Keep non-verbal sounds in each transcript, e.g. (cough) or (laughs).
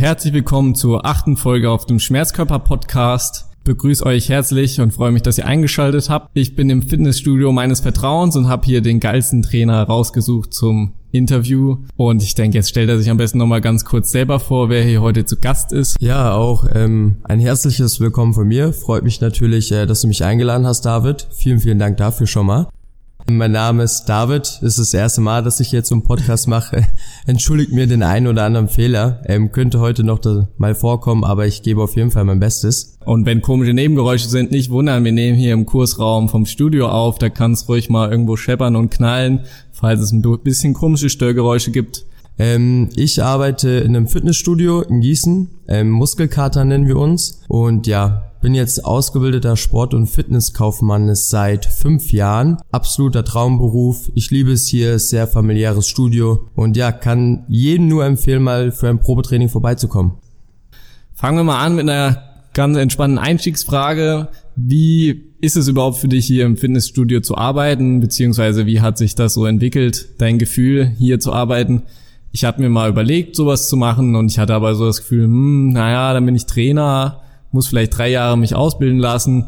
Herzlich willkommen zur achten Folge auf dem Schmerzkörper-Podcast. Begrüße euch herzlich und freue mich, dass ihr eingeschaltet habt. Ich bin im Fitnessstudio meines Vertrauens und habe hier den geilsten Trainer rausgesucht zum Interview. Und ich denke, jetzt stellt er sich am besten nochmal ganz kurz selber vor, wer hier heute zu Gast ist. Ja, auch ähm, ein herzliches Willkommen von mir. Freut mich natürlich, äh, dass du mich eingeladen hast, David. Vielen, vielen Dank dafür schon mal. Mein Name ist David. Es ist das erste Mal, dass ich jetzt so einen Podcast mache. (laughs) Entschuldigt mir den einen oder anderen Fehler. Ähm, könnte heute noch mal vorkommen, aber ich gebe auf jeden Fall mein Bestes. Und wenn komische Nebengeräusche sind, nicht wundern. Wir nehmen hier im Kursraum vom Studio auf. Da kann es ruhig mal irgendwo scheppern und knallen, falls es ein bisschen komische Störgeräusche gibt. Ähm, ich arbeite in einem Fitnessstudio in Gießen. Ähm, Muskelkater nennen wir uns. Und ja, bin jetzt ausgebildeter Sport- und Fitnesskaufmann seit fünf Jahren. Absoluter Traumberuf. Ich liebe es hier, sehr familiäres Studio. Und ja, kann jedem nur empfehlen, mal für ein Probetraining vorbeizukommen. Fangen wir mal an mit einer ganz entspannten Einstiegsfrage. Wie ist es überhaupt für dich hier im Fitnessstudio zu arbeiten? Beziehungsweise wie hat sich das so entwickelt, dein Gefühl hier zu arbeiten? Ich hatte mir mal überlegt, sowas zu machen und ich hatte aber so das Gefühl, hm, naja, dann bin ich Trainer muss vielleicht drei Jahre mich ausbilden lassen.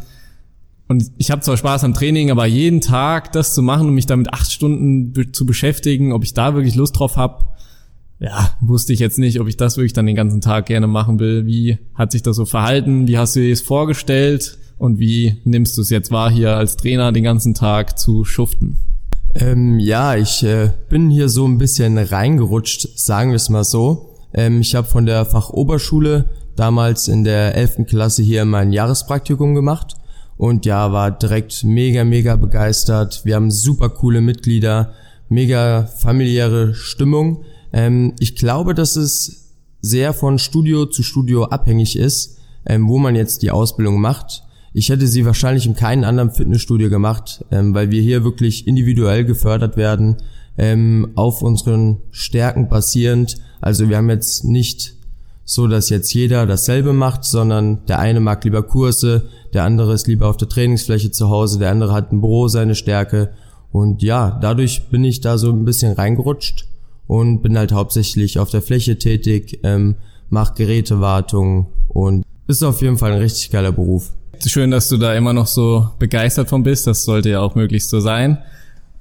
Und ich habe zwar Spaß am Training, aber jeden Tag das zu machen und mich damit acht Stunden zu beschäftigen, ob ich da wirklich Lust drauf habe, ja, wusste ich jetzt nicht, ob ich das wirklich dann den ganzen Tag gerne machen will. Wie hat sich das so verhalten? Wie hast du dir es vorgestellt? Und wie nimmst du es jetzt wahr, hier als Trainer den ganzen Tag zu schuften? Ähm, ja, ich äh, bin hier so ein bisschen reingerutscht, sagen wir es mal so. Ähm, ich habe von der Fachoberschule damals in der 11. Klasse hier mein Jahrespraktikum gemacht und ja, war direkt mega, mega begeistert. Wir haben super coole Mitglieder, mega familiäre Stimmung. Ähm, ich glaube, dass es sehr von Studio zu Studio abhängig ist, ähm, wo man jetzt die Ausbildung macht. Ich hätte sie wahrscheinlich in keinem anderen Fitnessstudio gemacht, ähm, weil wir hier wirklich individuell gefördert werden, ähm, auf unseren Stärken basierend. Also wir haben jetzt nicht so, dass jetzt jeder dasselbe macht, sondern der eine mag lieber Kurse, der andere ist lieber auf der Trainingsfläche zu Hause, der andere hat im Büro seine Stärke. Und ja, dadurch bin ich da so ein bisschen reingerutscht und bin halt hauptsächlich auf der Fläche tätig, ähm, mach Gerätewartung und ist auf jeden Fall ein richtig geiler Beruf. Schön, dass du da immer noch so begeistert von bist. Das sollte ja auch möglichst so sein.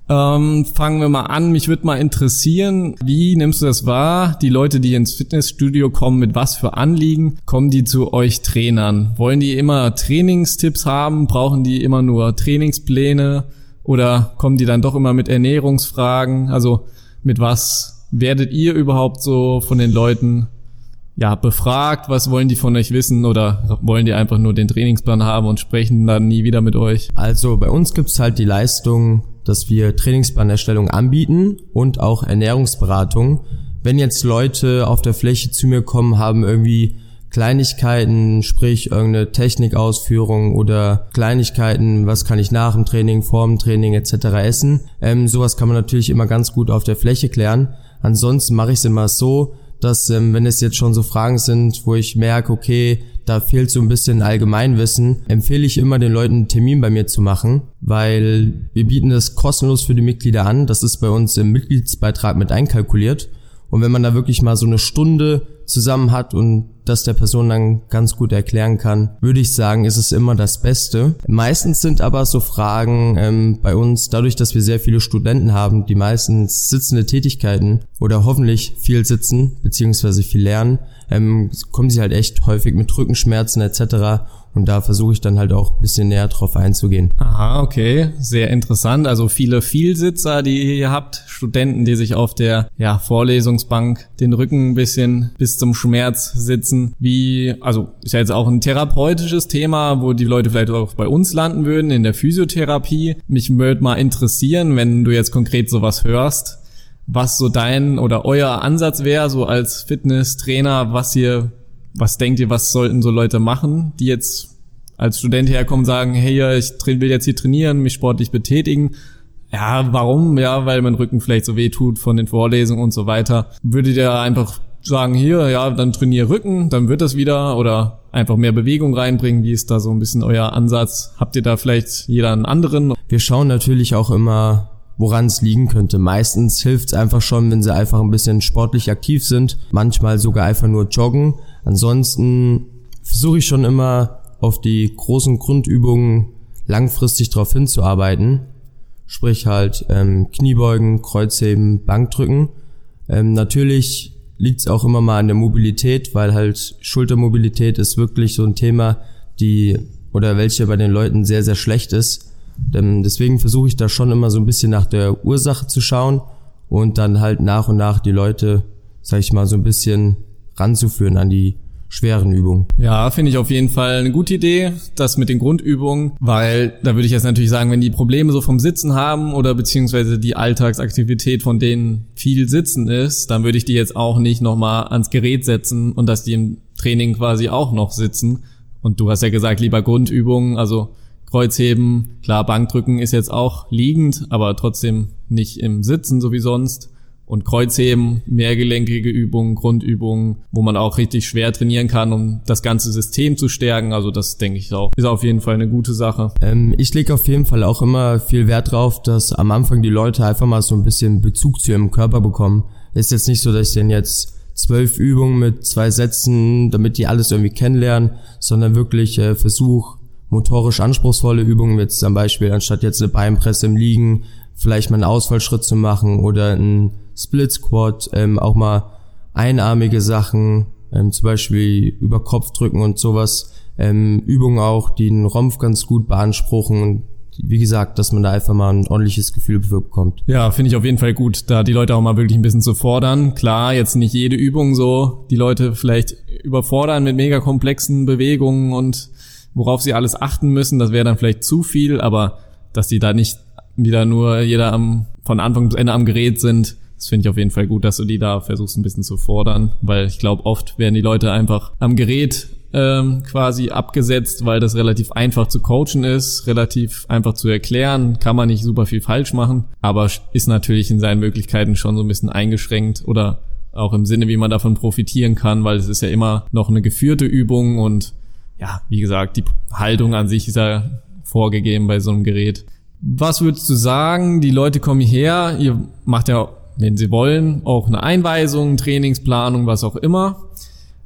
Ähm, fangen wir mal an. Mich würde mal interessieren, wie nimmst du das wahr? Die Leute, die ins Fitnessstudio kommen, mit was für Anliegen kommen die zu euch Trainern? Wollen die immer Trainingstipps haben? Brauchen die immer nur Trainingspläne? Oder kommen die dann doch immer mit Ernährungsfragen? Also mit was werdet ihr überhaupt so von den Leuten ja, befragt, was wollen die von euch wissen oder wollen die einfach nur den Trainingsplan haben und sprechen dann nie wieder mit euch? Also bei uns gibt's halt die Leistung, dass wir Trainingsplanerstellung anbieten und auch Ernährungsberatung. Wenn jetzt Leute auf der Fläche zu mir kommen, haben irgendwie Kleinigkeiten, sprich irgendeine Technikausführung oder Kleinigkeiten, was kann ich nach dem Training, vor dem Training etc. essen. Ähm, sowas kann man natürlich immer ganz gut auf der Fläche klären. Ansonsten mache ich es immer so, dass ähm, wenn es jetzt schon so Fragen sind, wo ich merke, okay, da fehlt so ein bisschen Allgemeinwissen, empfehle ich immer den Leuten einen Termin bei mir zu machen, weil wir bieten das kostenlos für die Mitglieder an. Das ist bei uns im Mitgliedsbeitrag mit einkalkuliert. Und wenn man da wirklich mal so eine Stunde zusammen hat und das der Person dann ganz gut erklären kann, würde ich sagen, ist es immer das Beste. Meistens sind aber so Fragen ähm, bei uns, dadurch, dass wir sehr viele Studenten haben, die meistens sitzende Tätigkeiten oder hoffentlich viel sitzen beziehungsweise viel lernen, ähm, kommen sie halt echt häufig mit Rückenschmerzen etc. Und da versuche ich dann halt auch ein bisschen näher drauf einzugehen. Aha, okay. Sehr interessant. Also viele Vielsitzer, die ihr hier habt. Studenten, die sich auf der ja, Vorlesungsbank den Rücken ein bisschen bis zum Schmerz sitzen. Wie, also ist ja jetzt auch ein therapeutisches Thema, wo die Leute vielleicht auch bei uns landen würden, in der Physiotherapie. Mich würde mal interessieren, wenn du jetzt konkret sowas hörst, was so dein oder euer Ansatz wäre, so als Fitnesstrainer, was ihr, was denkt ihr, was sollten so Leute machen, die jetzt als Student herkommen und sagen, hey, ich will jetzt hier trainieren, mich sportlich betätigen. Ja, warum? Ja, weil mein Rücken vielleicht so weh tut von den Vorlesungen und so weiter. Würdet ihr einfach sagen, hier, ja, dann trainiere Rücken, dann wird das wieder oder einfach mehr Bewegung reinbringen? Wie ist da so ein bisschen euer Ansatz? Habt ihr da vielleicht jeder einen anderen? Wir schauen natürlich auch immer woran es liegen könnte. Meistens hilft es einfach schon, wenn sie einfach ein bisschen sportlich aktiv sind, manchmal sogar einfach nur joggen. Ansonsten versuche ich schon immer auf die großen Grundübungen langfristig darauf hinzuarbeiten. Sprich halt ähm, Kniebeugen, Kreuzheben, Bankdrücken. Ähm, natürlich liegt es auch immer mal an der Mobilität, weil halt Schultermobilität ist wirklich so ein Thema, die oder welche bei den Leuten sehr, sehr schlecht ist. Denn deswegen versuche ich da schon immer so ein bisschen nach der Ursache zu schauen und dann halt nach und nach die Leute, sag ich mal, so ein bisschen ranzuführen an die schweren Übungen. Ja, finde ich auf jeden Fall eine gute Idee, das mit den Grundübungen, weil da würde ich jetzt natürlich sagen, wenn die Probleme so vom Sitzen haben oder beziehungsweise die Alltagsaktivität von denen viel Sitzen ist, dann würde ich die jetzt auch nicht nochmal ans Gerät setzen und dass die im Training quasi auch noch sitzen. Und du hast ja gesagt, lieber Grundübungen, also Kreuzheben, klar, Bankdrücken ist jetzt auch liegend, aber trotzdem nicht im Sitzen so wie sonst. Und Kreuzheben, mehrgelenkige Übungen, Grundübungen, wo man auch richtig schwer trainieren kann, um das ganze System zu stärken. Also das denke ich auch, ist auf jeden Fall eine gute Sache. Ähm, ich lege auf jeden Fall auch immer viel Wert drauf, dass am Anfang die Leute einfach mal so ein bisschen Bezug zu ihrem Körper bekommen. Ist jetzt nicht so, dass ich denen jetzt zwölf Übungen mit zwei Sätzen, damit die alles irgendwie kennenlernen, sondern wirklich äh, Versuch, motorisch anspruchsvolle Übungen, jetzt zum Beispiel anstatt jetzt eine Beinpresse im Liegen, vielleicht mal einen Ausfallschritt zu machen oder einen Split Squat, ähm, auch mal einarmige Sachen, ähm, zum Beispiel über Kopf drücken und sowas, ähm, Übungen auch, die den Rumpf ganz gut beanspruchen und wie gesagt, dass man da einfach mal ein ordentliches Gefühl bekommt. Ja, finde ich auf jeden Fall gut, da die Leute auch mal wirklich ein bisschen zu fordern. Klar, jetzt nicht jede Übung so, die Leute vielleicht überfordern mit mega komplexen Bewegungen und worauf sie alles achten müssen. Das wäre dann vielleicht zu viel, aber dass die da nicht wieder nur jeder am, von Anfang bis Ende am Gerät sind, das finde ich auf jeden Fall gut, dass du die da versuchst ein bisschen zu fordern, weil ich glaube, oft werden die Leute einfach am Gerät ähm, quasi abgesetzt, weil das relativ einfach zu coachen ist, relativ einfach zu erklären, kann man nicht super viel falsch machen, aber ist natürlich in seinen Möglichkeiten schon so ein bisschen eingeschränkt oder auch im Sinne, wie man davon profitieren kann, weil es ist ja immer noch eine geführte Übung und ja, wie gesagt, die Haltung an sich ist ja vorgegeben bei so einem Gerät. Was würdest du sagen? Die Leute kommen hierher, ihr macht ja, wenn sie wollen, auch eine Einweisung, Trainingsplanung, was auch immer.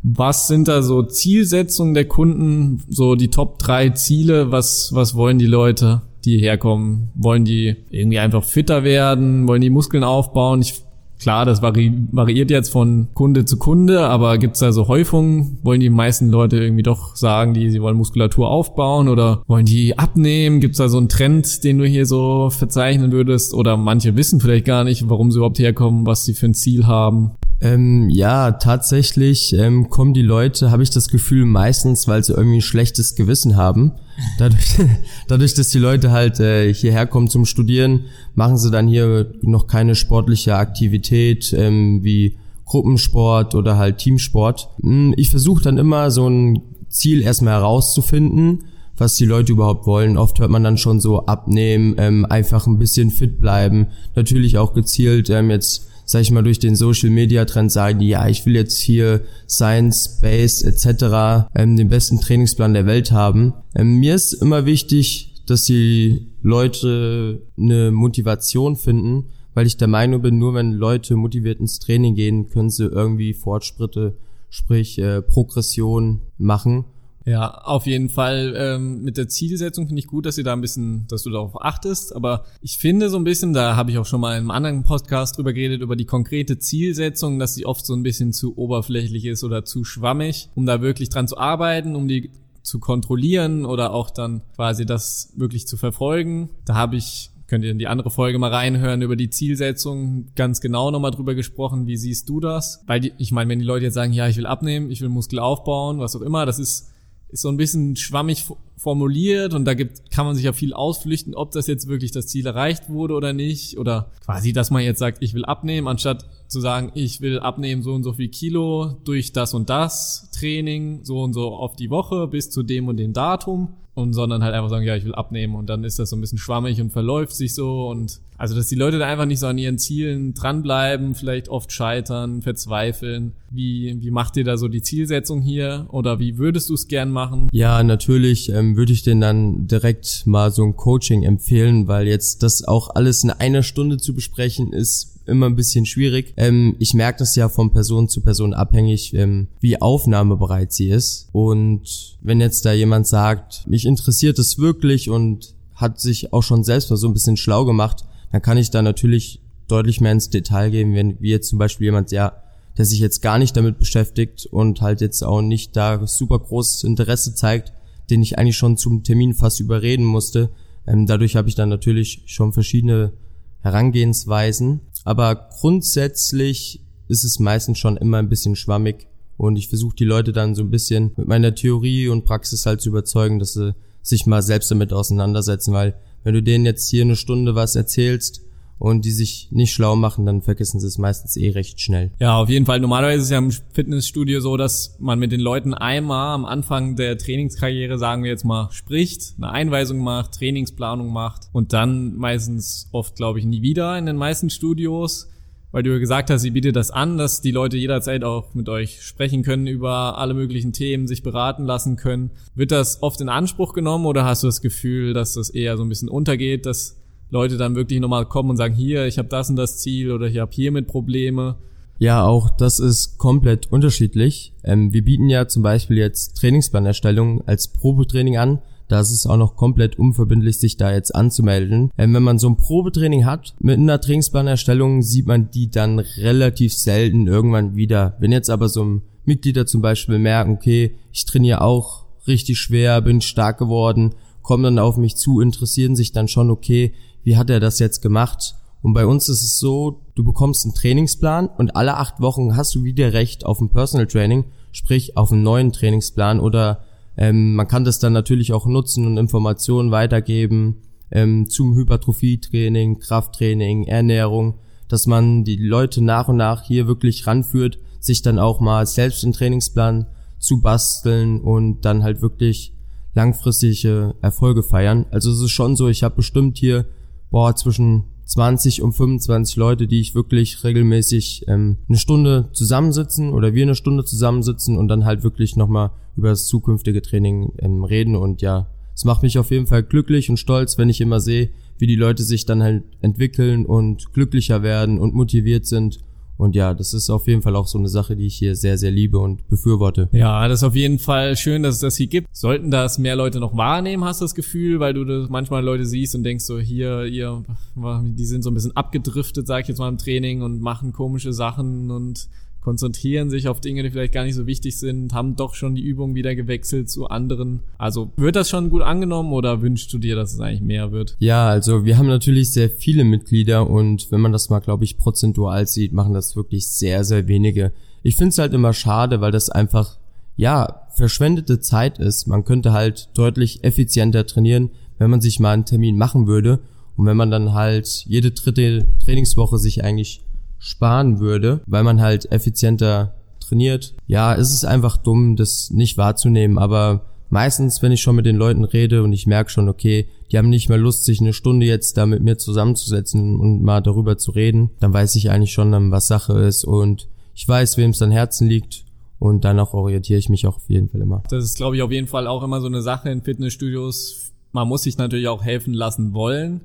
Was sind da so Zielsetzungen der Kunden, so die Top drei Ziele? Was, was wollen die Leute, die herkommen? Wollen die irgendwie einfach fitter werden? Wollen die Muskeln aufbauen? Ich Klar, das vari variiert jetzt von Kunde zu Kunde, aber gibt's da so Häufungen? Wollen die meisten Leute irgendwie doch sagen, die sie wollen Muskulatur aufbauen oder wollen die abnehmen? Gibt's da so einen Trend, den du hier so verzeichnen würdest? Oder manche wissen vielleicht gar nicht, warum sie überhaupt herkommen, was sie für ein Ziel haben. Ähm, ja, tatsächlich ähm, kommen die Leute, habe ich das Gefühl, meistens, weil sie irgendwie ein schlechtes Gewissen haben. Dadurch, (laughs) dadurch dass die Leute halt äh, hierher kommen zum Studieren, machen sie dann hier noch keine sportliche Aktivität ähm, wie Gruppensport oder halt Teamsport. Hm, ich versuche dann immer so ein Ziel erstmal herauszufinden, was die Leute überhaupt wollen. Oft hört man dann schon so abnehmen, ähm, einfach ein bisschen fit bleiben. Natürlich auch gezielt ähm, jetzt sag ich mal, durch den Social Media Trend sagen die, ja, ich will jetzt hier Science, Base etc. Ähm, den besten Trainingsplan der Welt haben. Ähm, mir ist immer wichtig, dass die Leute eine Motivation finden, weil ich der Meinung bin, nur wenn Leute motiviert ins Training gehen, können sie irgendwie Fortschritte, sprich äh, Progression machen. Ja, auf jeden Fall ähm, mit der Zielsetzung finde ich gut, dass ihr da ein bisschen, dass du darauf achtest. Aber ich finde so ein bisschen, da habe ich auch schon mal in einem anderen Podcast drüber geredet, über die konkrete Zielsetzung, dass sie oft so ein bisschen zu oberflächlich ist oder zu schwammig, um da wirklich dran zu arbeiten, um die zu kontrollieren oder auch dann quasi das wirklich zu verfolgen. Da habe ich könnt ihr in die andere Folge mal reinhören über die Zielsetzung ganz genau nochmal drüber gesprochen. Wie siehst du das? Weil die, ich meine, wenn die Leute jetzt sagen, ja, ich will abnehmen, ich will Muskel aufbauen, was auch immer, das ist ist so ein bisschen schwammig formuliert und da gibt, kann man sich ja viel ausflüchten, ob das jetzt wirklich das Ziel erreicht wurde oder nicht oder quasi, dass man jetzt sagt, ich will abnehmen, anstatt zu sagen, ich will abnehmen so und so viel Kilo durch das und das Training, so und so auf die Woche bis zu dem und dem Datum und sondern halt einfach sagen, ja, ich will abnehmen und dann ist das so ein bisschen schwammig und verläuft sich so und also, dass die Leute da einfach nicht so an ihren Zielen dranbleiben, vielleicht oft scheitern, verzweifeln. Wie, wie macht ihr da so die Zielsetzung hier oder wie würdest du es gern machen? Ja, natürlich. Ähm würde ich denen dann direkt mal so ein Coaching empfehlen, weil jetzt das auch alles in einer Stunde zu besprechen ist immer ein bisschen schwierig. Ähm, ich merke das ja von Person zu Person abhängig, ähm, wie aufnahmebereit sie ist. Und wenn jetzt da jemand sagt, mich interessiert es wirklich und hat sich auch schon selbst mal so ein bisschen schlau gemacht, dann kann ich da natürlich deutlich mehr ins Detail gehen, wenn wie jetzt zum Beispiel jemand, ja, der sich jetzt gar nicht damit beschäftigt und halt jetzt auch nicht da super großes Interesse zeigt, den ich eigentlich schon zum Termin fast überreden musste. Ähm, dadurch habe ich dann natürlich schon verschiedene Herangehensweisen. Aber grundsätzlich ist es meistens schon immer ein bisschen schwammig und ich versuche die Leute dann so ein bisschen mit meiner Theorie und Praxis halt zu überzeugen, dass sie sich mal selbst damit auseinandersetzen, weil wenn du denen jetzt hier eine Stunde was erzählst und die sich nicht schlau machen, dann vergessen sie es meistens eh recht schnell. Ja, auf jeden Fall. Normalerweise ist es ja im Fitnessstudio so, dass man mit den Leuten einmal am Anfang der Trainingskarriere, sagen wir jetzt mal, spricht, eine Einweisung macht, Trainingsplanung macht und dann meistens oft, glaube ich, nie wieder in den meisten Studios weil du gesagt hast, sie bietet das an, dass die Leute jederzeit auch mit euch sprechen können über alle möglichen Themen, sich beraten lassen können. Wird das oft in Anspruch genommen oder hast du das Gefühl, dass das eher so ein bisschen untergeht, dass Leute dann wirklich nochmal kommen und sagen, hier, ich habe das und das Ziel oder ich habe hiermit Probleme? Ja, auch das ist komplett unterschiedlich. Ähm, wir bieten ja zum Beispiel jetzt Trainingsplanerstellung als Probetraining an da ist es auch noch komplett unverbindlich, sich da jetzt anzumelden. Ähm, wenn man so ein Probetraining hat, mit einer Trainingsplanerstellung sieht man die dann relativ selten irgendwann wieder. Wenn jetzt aber so Mitglieder zum Beispiel merken, okay, ich trainiere auch richtig schwer, bin stark geworden, kommen dann auf mich zu, interessieren sich dann schon, okay, wie hat er das jetzt gemacht? Und bei uns ist es so, du bekommst einen Trainingsplan und alle acht Wochen hast du wieder Recht auf ein Personal Training, sprich auf einen neuen Trainingsplan oder ähm, man kann das dann natürlich auch nutzen und Informationen weitergeben ähm, zum Hypertrophietraining, Krafttraining, Ernährung, dass man die Leute nach und nach hier wirklich ranführt, sich dann auch mal selbst einen Trainingsplan zu basteln und dann halt wirklich langfristige Erfolge feiern. Also es ist schon so, ich habe bestimmt hier boah zwischen 20 und 25 Leute, die ich wirklich regelmäßig ähm, eine Stunde zusammensitzen oder wir eine Stunde zusammensitzen und dann halt wirklich nochmal über das zukünftige Training ähm, reden. Und ja, es macht mich auf jeden Fall glücklich und stolz, wenn ich immer sehe, wie die Leute sich dann halt entwickeln und glücklicher werden und motiviert sind und ja, das ist auf jeden Fall auch so eine Sache, die ich hier sehr, sehr liebe und befürworte. Ja, das ist auf jeden Fall schön, dass es das hier gibt. Sollten das mehr Leute noch wahrnehmen, hast du das Gefühl, weil du das manchmal Leute siehst und denkst so, hier, ihr, die sind so ein bisschen abgedriftet, sag ich jetzt mal im Training und machen komische Sachen und konzentrieren sich auf Dinge, die vielleicht gar nicht so wichtig sind, haben doch schon die Übung wieder gewechselt zu anderen. Also wird das schon gut angenommen oder wünschst du dir, dass es eigentlich mehr wird? Ja, also wir haben natürlich sehr viele Mitglieder und wenn man das mal, glaube ich, prozentual sieht, machen das wirklich sehr, sehr wenige. Ich finde es halt immer schade, weil das einfach, ja, verschwendete Zeit ist. Man könnte halt deutlich effizienter trainieren, wenn man sich mal einen Termin machen würde und wenn man dann halt jede dritte Trainingswoche sich eigentlich sparen würde, weil man halt effizienter trainiert. Ja, es ist einfach dumm, das nicht wahrzunehmen, aber meistens, wenn ich schon mit den Leuten rede und ich merke schon, okay, die haben nicht mehr Lust, sich eine Stunde jetzt da mit mir zusammenzusetzen und mal darüber zu reden, dann weiß ich eigentlich schon, was Sache ist und ich weiß, wem es an Herzen liegt und danach orientiere ich mich auch auf jeden Fall immer. Das ist, glaube ich, auf jeden Fall auch immer so eine Sache in Fitnessstudios. Man muss sich natürlich auch helfen lassen wollen.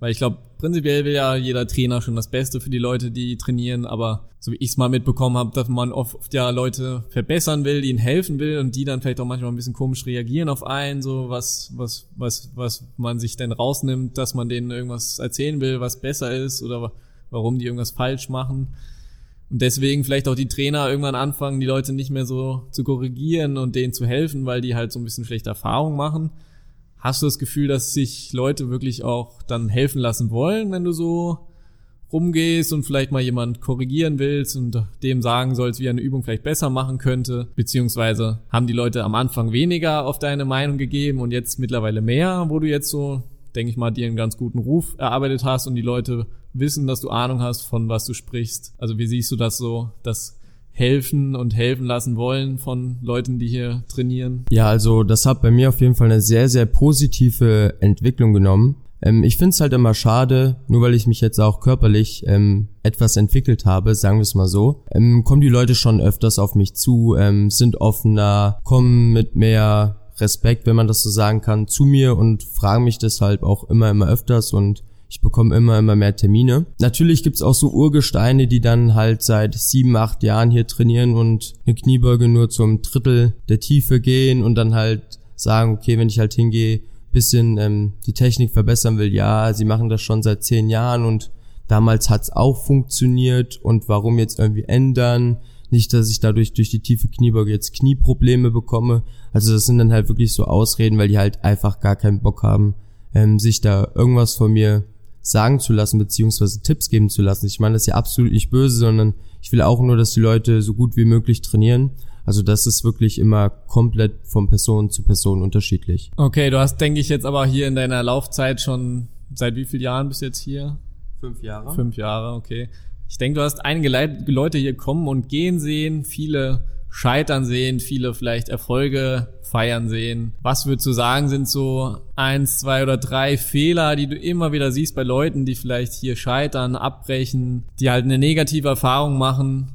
Weil ich glaube, prinzipiell will ja jeder Trainer schon das Beste für die Leute, die trainieren, aber so wie ich es mal mitbekommen habe, dass man oft ja Leute verbessern will, ihnen helfen will und die dann vielleicht auch manchmal ein bisschen komisch reagieren auf einen, so was, was, was, was man sich denn rausnimmt, dass man denen irgendwas erzählen will, was besser ist oder warum die irgendwas falsch machen. Und deswegen vielleicht auch die Trainer irgendwann anfangen, die Leute nicht mehr so zu korrigieren und denen zu helfen, weil die halt so ein bisschen schlechte Erfahrungen machen. Hast du das Gefühl, dass sich Leute wirklich auch dann helfen lassen wollen, wenn du so rumgehst und vielleicht mal jemand korrigieren willst und dem sagen sollst, wie er eine Übung vielleicht besser machen könnte, beziehungsweise haben die Leute am Anfang weniger auf deine Meinung gegeben und jetzt mittlerweile mehr, wo du jetzt so, denke ich mal, dir einen ganz guten Ruf erarbeitet hast und die Leute wissen, dass du Ahnung hast, von was du sprichst. Also wie siehst du das so, dass helfen und helfen lassen wollen von Leuten, die hier trainieren? Ja, also das hat bei mir auf jeden Fall eine sehr, sehr positive Entwicklung genommen. Ähm, ich finde es halt immer schade, nur weil ich mich jetzt auch körperlich ähm, etwas entwickelt habe, sagen wir es mal so, ähm, kommen die Leute schon öfters auf mich zu, ähm, sind offener, kommen mit mehr Respekt, wenn man das so sagen kann, zu mir und fragen mich deshalb auch immer, immer öfters und ich bekomme immer, immer mehr Termine. Natürlich gibt's auch so Urgesteine, die dann halt seit sieben, acht Jahren hier trainieren und eine Kniebeuge nur zum Drittel der Tiefe gehen und dann halt sagen, okay, wenn ich halt hingehe, bisschen ähm, die Technik verbessern will, ja, sie machen das schon seit zehn Jahren und damals hat's auch funktioniert und warum jetzt irgendwie ändern? Nicht, dass ich dadurch durch die tiefe Kniebeuge jetzt Knieprobleme bekomme. Also das sind dann halt wirklich so Ausreden, weil die halt einfach gar keinen Bock haben, ähm, sich da irgendwas von mir sagen zu lassen, beziehungsweise Tipps geben zu lassen. Ich meine das ist ja absolut nicht böse, sondern ich will auch nur, dass die Leute so gut wie möglich trainieren. Also das ist wirklich immer komplett von Person zu Person unterschiedlich. Okay, du hast, denke ich, jetzt aber hier in deiner Laufzeit schon, seit wie vielen Jahren bist du jetzt hier? Fünf Jahre. Fünf Jahre, okay. Ich denke, du hast einige Leute hier kommen und gehen sehen, viele scheitern sehen, viele vielleicht Erfolge feiern sehen. Was würdest du sagen, sind so eins, zwei oder drei Fehler, die du immer wieder siehst bei Leuten, die vielleicht hier scheitern, abbrechen, die halt eine negative Erfahrung machen,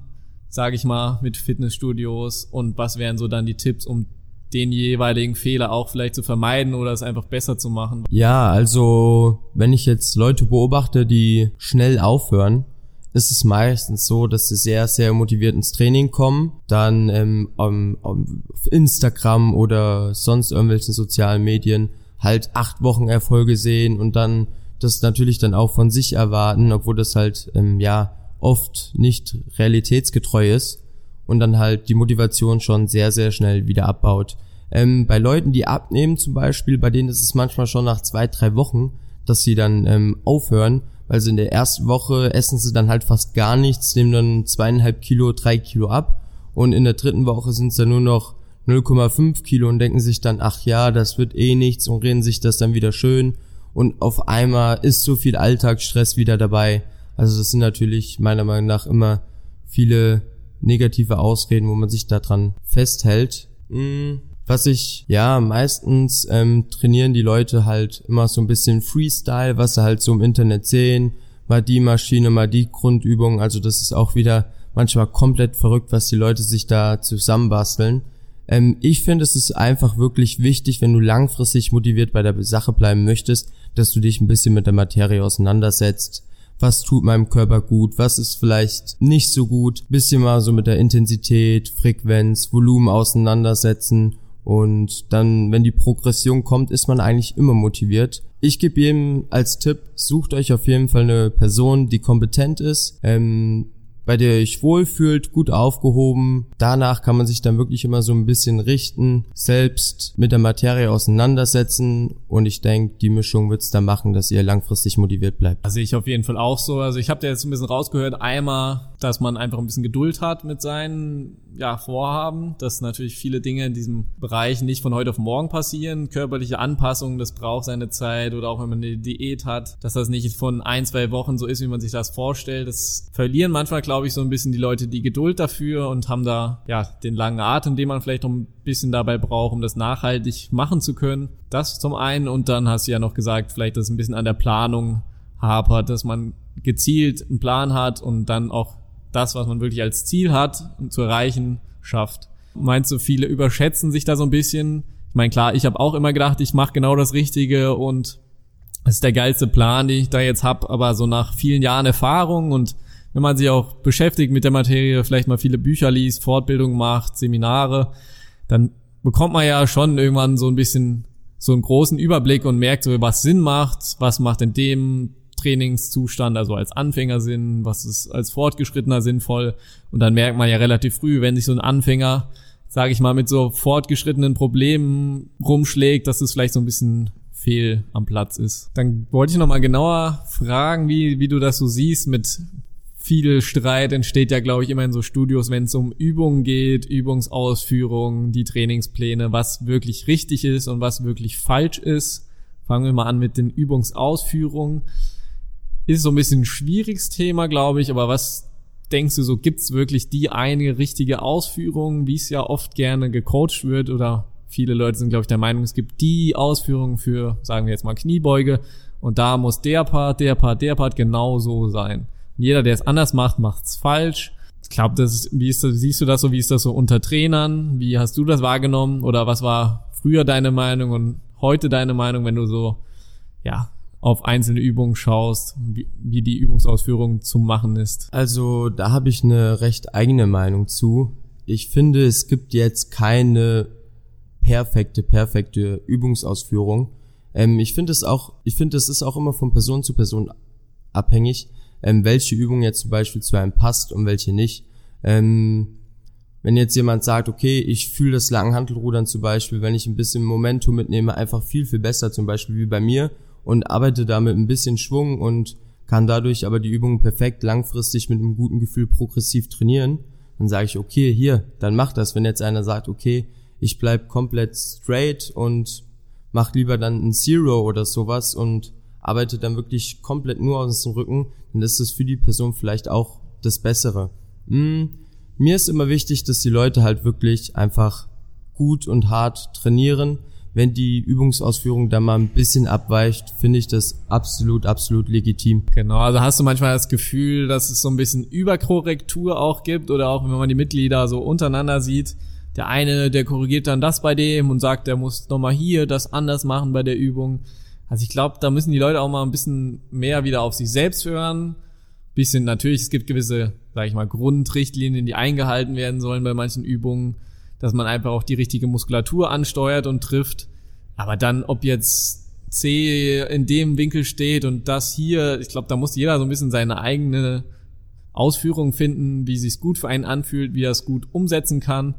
sage ich mal, mit Fitnessstudios und was wären so dann die Tipps, um den jeweiligen Fehler auch vielleicht zu vermeiden oder es einfach besser zu machen? Ja, also wenn ich jetzt Leute beobachte, die schnell aufhören, ist es meistens so, dass sie sehr, sehr motiviert ins Training kommen, dann ähm, um, um, auf Instagram oder sonst irgendwelchen sozialen Medien halt acht Wochen Erfolge sehen und dann das natürlich dann auch von sich erwarten, obwohl das halt ähm, ja oft nicht realitätsgetreu ist und dann halt die Motivation schon sehr, sehr schnell wieder abbaut. Ähm, bei Leuten, die abnehmen zum Beispiel, bei denen ist es manchmal schon nach zwei, drei Wochen, dass sie dann ähm, aufhören, sie in der ersten Woche essen sie dann halt fast gar nichts, nehmen dann zweieinhalb Kilo, drei Kilo ab. Und in der dritten Woche sind es dann nur noch 0,5 Kilo und denken sich dann, ach ja, das wird eh nichts und reden sich das dann wieder schön. Und auf einmal ist so viel Alltagsstress wieder dabei, also das sind natürlich meiner Meinung nach immer viele negative Ausreden, wo man sich daran festhält. Hm, was ich, ja, meistens ähm, trainieren die Leute halt immer so ein bisschen Freestyle, was sie halt so im Internet sehen. Mal die Maschine, mal die Grundübung. Also das ist auch wieder manchmal komplett verrückt, was die Leute sich da zusammenbasteln. Ähm, ich finde, es ist einfach wirklich wichtig, wenn du langfristig motiviert bei der Sache bleiben möchtest, dass du dich ein bisschen mit der Materie auseinandersetzt was tut meinem Körper gut, was ist vielleicht nicht so gut, bisschen mal so mit der Intensität, Frequenz, Volumen auseinandersetzen und dann, wenn die Progression kommt, ist man eigentlich immer motiviert. Ich gebe jedem als Tipp, sucht euch auf jeden Fall eine Person, die kompetent ist, ähm, bei der ihr euch wohlfühlt, gut aufgehoben. Danach kann man sich dann wirklich immer so ein bisschen richten, selbst mit der Materie auseinandersetzen und ich denke, die Mischung wird's dann machen, dass ihr langfristig motiviert bleibt. Also ich auf jeden Fall auch so. Also ich habe da jetzt ein bisschen rausgehört, einmal, dass man einfach ein bisschen Geduld hat mit seinen ja, Vorhaben, dass natürlich viele Dinge in diesem Bereich nicht von heute auf morgen passieren. Körperliche Anpassungen, das braucht seine Zeit oder auch wenn man eine Diät hat, dass das nicht von ein, zwei Wochen so ist, wie man sich das vorstellt. Das verlieren manchmal, glaube ich, so ein bisschen die Leute die Geduld dafür und haben da ja den langen Atem, den man vielleicht noch ein bisschen dabei braucht, um das nachhaltig machen zu können. Das zum einen und dann hast du ja noch gesagt, vielleicht das ein bisschen an der Planung hapert, dass man gezielt einen Plan hat und dann auch das, was man wirklich als Ziel hat, um zu erreichen, schafft. Meinst du, viele überschätzen sich da so ein bisschen? Ich meine, klar, ich habe auch immer gedacht, ich mache genau das Richtige und es ist der geilste Plan, den ich da jetzt hab, aber so nach vielen Jahren Erfahrung und wenn man sich auch beschäftigt mit der Materie, vielleicht mal viele Bücher liest, Fortbildung macht, Seminare, dann bekommt man ja schon irgendwann so ein bisschen so einen großen Überblick und merkt so, was Sinn macht, was macht in dem Trainingszustand, also als Anfänger Sinn, was ist als Fortgeschrittener sinnvoll. Und dann merkt man ja relativ früh, wenn sich so ein Anfänger, sage ich mal, mit so fortgeschrittenen Problemen rumschlägt, dass es vielleicht so ein bisschen fehl am Platz ist. Dann wollte ich nochmal genauer fragen, wie, wie du das so siehst mit viel Streit entsteht ja, glaube ich, immer in so Studios, wenn es um Übungen geht, Übungsausführung, die Trainingspläne, was wirklich richtig ist und was wirklich falsch ist. Fangen wir mal an mit den Übungsausführungen. Ist so ein bisschen ein schwieriges Thema, glaube ich, aber was denkst du so, gibt's wirklich die eine richtige Ausführung, wie es ja oft gerne gecoacht wird oder viele Leute sind, glaube ich, der Meinung, es gibt die Ausführung für, sagen wir jetzt mal, Kniebeuge und da muss der Part, der Part, der Part genau so sein. Und jeder, der es anders macht, macht's falsch. Ich glaube, das ist, wie ist das, siehst du das so, wie ist das so unter Trainern? Wie hast du das wahrgenommen? Oder was war früher deine Meinung und heute deine Meinung, wenn du so, ja, auf einzelne Übungen schaust, wie, wie die Übungsausführung zu machen ist? Also da habe ich eine recht eigene Meinung zu. Ich finde, es gibt jetzt keine perfekte, perfekte Übungsausführung. Ähm, ich finde es auch, ich finde, es ist auch immer von Person zu Person abhängig, ähm, welche Übung jetzt zum Beispiel zu einem passt und welche nicht. Ähm, wenn jetzt jemand sagt, okay, ich fühle das Langhantelrudern zum Beispiel, wenn ich ein bisschen Momentum mitnehme, einfach viel, viel besser, zum Beispiel wie bei mir, und arbeite damit ein bisschen Schwung und kann dadurch aber die Übungen perfekt langfristig mit einem guten Gefühl progressiv trainieren, dann sage ich, okay, hier, dann mach das. Wenn jetzt einer sagt, okay, ich bleib komplett straight und mach lieber dann ein Zero oder sowas und arbeite dann wirklich komplett nur aus dem Rücken, dann ist das für die Person vielleicht auch das Bessere. Hm, mir ist immer wichtig, dass die Leute halt wirklich einfach gut und hart trainieren, wenn die Übungsausführung da mal ein bisschen abweicht, finde ich das absolut, absolut legitim. Genau, also hast du manchmal das Gefühl, dass es so ein bisschen Überkorrektur auch gibt oder auch wenn man die Mitglieder so untereinander sieht, der eine, der korrigiert dann das bei dem und sagt, der muss nochmal hier das anders machen bei der Übung. Also ich glaube, da müssen die Leute auch mal ein bisschen mehr wieder auf sich selbst hören. Bisschen natürlich, es gibt gewisse, sag ich mal, Grundrichtlinien, die eingehalten werden sollen bei manchen Übungen dass man einfach auch die richtige Muskulatur ansteuert und trifft. Aber dann, ob jetzt C in dem Winkel steht und das hier, ich glaube, da muss jeder so ein bisschen seine eigene Ausführung finden, wie sich's gut für einen anfühlt, wie er es gut umsetzen kann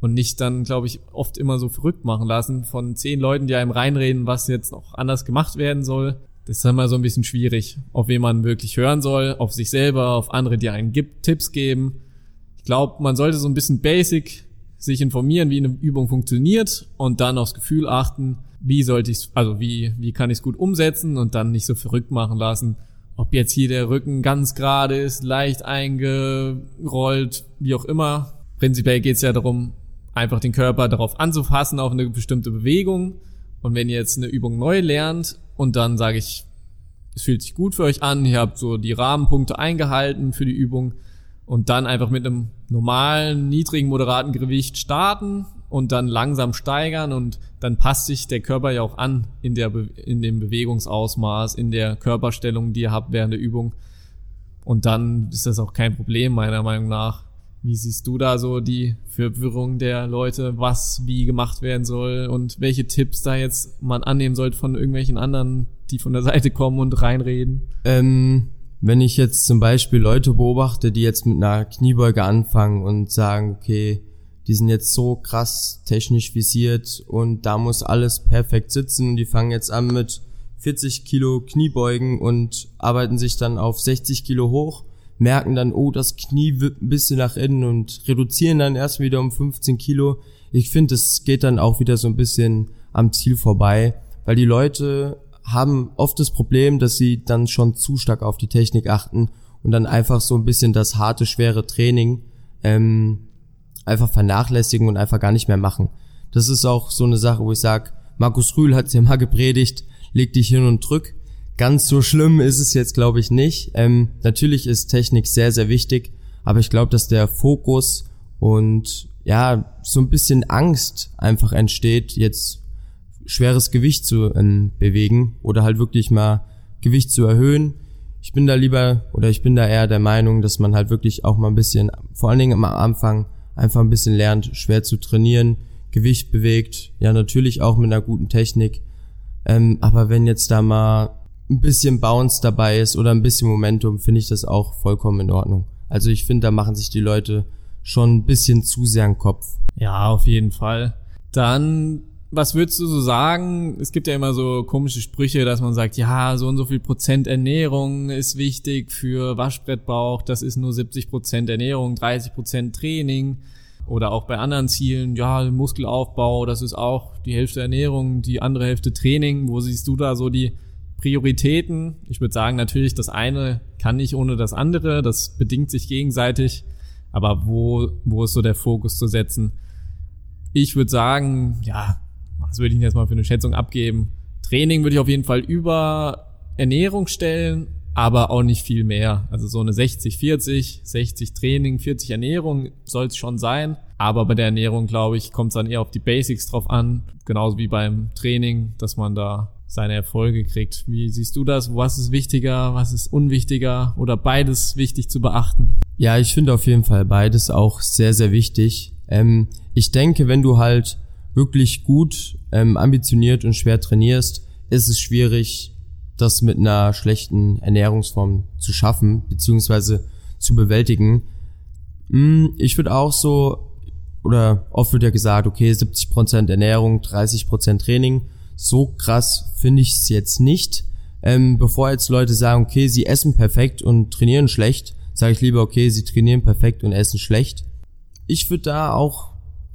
und nicht dann, glaube ich, oft immer so verrückt machen lassen von zehn Leuten, die einem reinreden, was jetzt noch anders gemacht werden soll. Das ist immer so ein bisschen schwierig, auf wen man wirklich hören soll, auf sich selber, auf andere, die einen gibt, Tipps geben. Ich glaube, man sollte so ein bisschen basic sich informieren, wie eine Übung funktioniert und dann aufs Gefühl achten, wie sollte ich also wie, wie kann ich es gut umsetzen und dann nicht so verrückt machen lassen. Ob jetzt hier der Rücken ganz gerade ist, leicht eingerollt, wie auch immer. Prinzipiell geht es ja darum, einfach den Körper darauf anzufassen, auf eine bestimmte Bewegung. Und wenn ihr jetzt eine Übung neu lernt und dann sage ich, es fühlt sich gut für euch an, ihr habt so die Rahmenpunkte eingehalten für die Übung, und dann einfach mit einem normalen, niedrigen, moderaten Gewicht starten und dann langsam steigern und dann passt sich der Körper ja auch an in der in dem Bewegungsausmaß, in der Körperstellung, die ihr habt während der Übung. Und dann ist das auch kein Problem meiner Meinung nach. Wie siehst du da so die Verwirrung der Leute, was wie gemacht werden soll und welche Tipps da jetzt man annehmen sollte von irgendwelchen anderen, die von der Seite kommen und reinreden? Ähm, wenn ich jetzt zum Beispiel Leute beobachte, die jetzt mit einer Kniebeuge anfangen und sagen, okay, die sind jetzt so krass technisch visiert und da muss alles perfekt sitzen und die fangen jetzt an mit 40 Kilo Kniebeugen und arbeiten sich dann auf 60 Kilo hoch, merken dann, oh, das Knie wird ein bisschen nach innen und reduzieren dann erst wieder um 15 Kilo. Ich finde, es geht dann auch wieder so ein bisschen am Ziel vorbei, weil die Leute haben oft das Problem, dass sie dann schon zu stark auf die Technik achten und dann einfach so ein bisschen das harte, schwere Training ähm, einfach vernachlässigen und einfach gar nicht mehr machen. Das ist auch so eine Sache, wo ich sage, Markus Rühl hat es ja mal gepredigt, leg dich hin und drück. Ganz so schlimm ist es jetzt, glaube ich, nicht. Ähm, natürlich ist Technik sehr, sehr wichtig, aber ich glaube, dass der Fokus und ja, so ein bisschen Angst einfach entsteht, jetzt schweres Gewicht zu ähm, bewegen oder halt wirklich mal Gewicht zu erhöhen. Ich bin da lieber oder ich bin da eher der Meinung, dass man halt wirklich auch mal ein bisschen, vor allen Dingen am Anfang, einfach ein bisschen lernt, schwer zu trainieren, Gewicht bewegt, ja natürlich auch mit einer guten Technik. Ähm, aber wenn jetzt da mal ein bisschen Bounce dabei ist oder ein bisschen Momentum, finde ich das auch vollkommen in Ordnung. Also ich finde, da machen sich die Leute schon ein bisschen zu sehr einen Kopf. Ja, auf jeden Fall. Dann was würdest du so sagen? Es gibt ja immer so komische Sprüche, dass man sagt, ja, so und so viel Prozent Ernährung ist wichtig für Waschbrettbauch, das ist nur 70 Prozent Ernährung, 30 Prozent Training. Oder auch bei anderen Zielen, ja, Muskelaufbau, das ist auch die Hälfte Ernährung, die andere Hälfte Training. Wo siehst du da so die Prioritäten? Ich würde sagen, natürlich, das eine kann nicht ohne das andere, das bedingt sich gegenseitig. Aber wo, wo ist so der Fokus zu setzen? Ich würde sagen, ja, was würde ich jetzt mal für eine Schätzung abgeben? Training würde ich auf jeden Fall über Ernährung stellen, aber auch nicht viel mehr. Also so eine 60-40, 60 Training, 40 Ernährung soll es schon sein. Aber bei der Ernährung, glaube ich, kommt es dann eher auf die Basics drauf an, genauso wie beim Training, dass man da seine Erfolge kriegt. Wie siehst du das? Was ist wichtiger, was ist unwichtiger oder beides wichtig zu beachten? Ja, ich finde auf jeden Fall beides auch sehr, sehr wichtig. Ähm, ich denke, wenn du halt wirklich gut, ähm, ambitioniert und schwer trainierst, ist es schwierig, das mit einer schlechten Ernährungsform zu schaffen, beziehungsweise zu bewältigen. Hm, ich würde auch so, oder oft wird ja gesagt, okay, 70% Ernährung, 30% Training so krass finde ich es jetzt nicht. Ähm, bevor jetzt Leute sagen, okay, sie essen perfekt und trainieren schlecht, sage ich lieber, okay, sie trainieren perfekt und essen schlecht. Ich würde da auch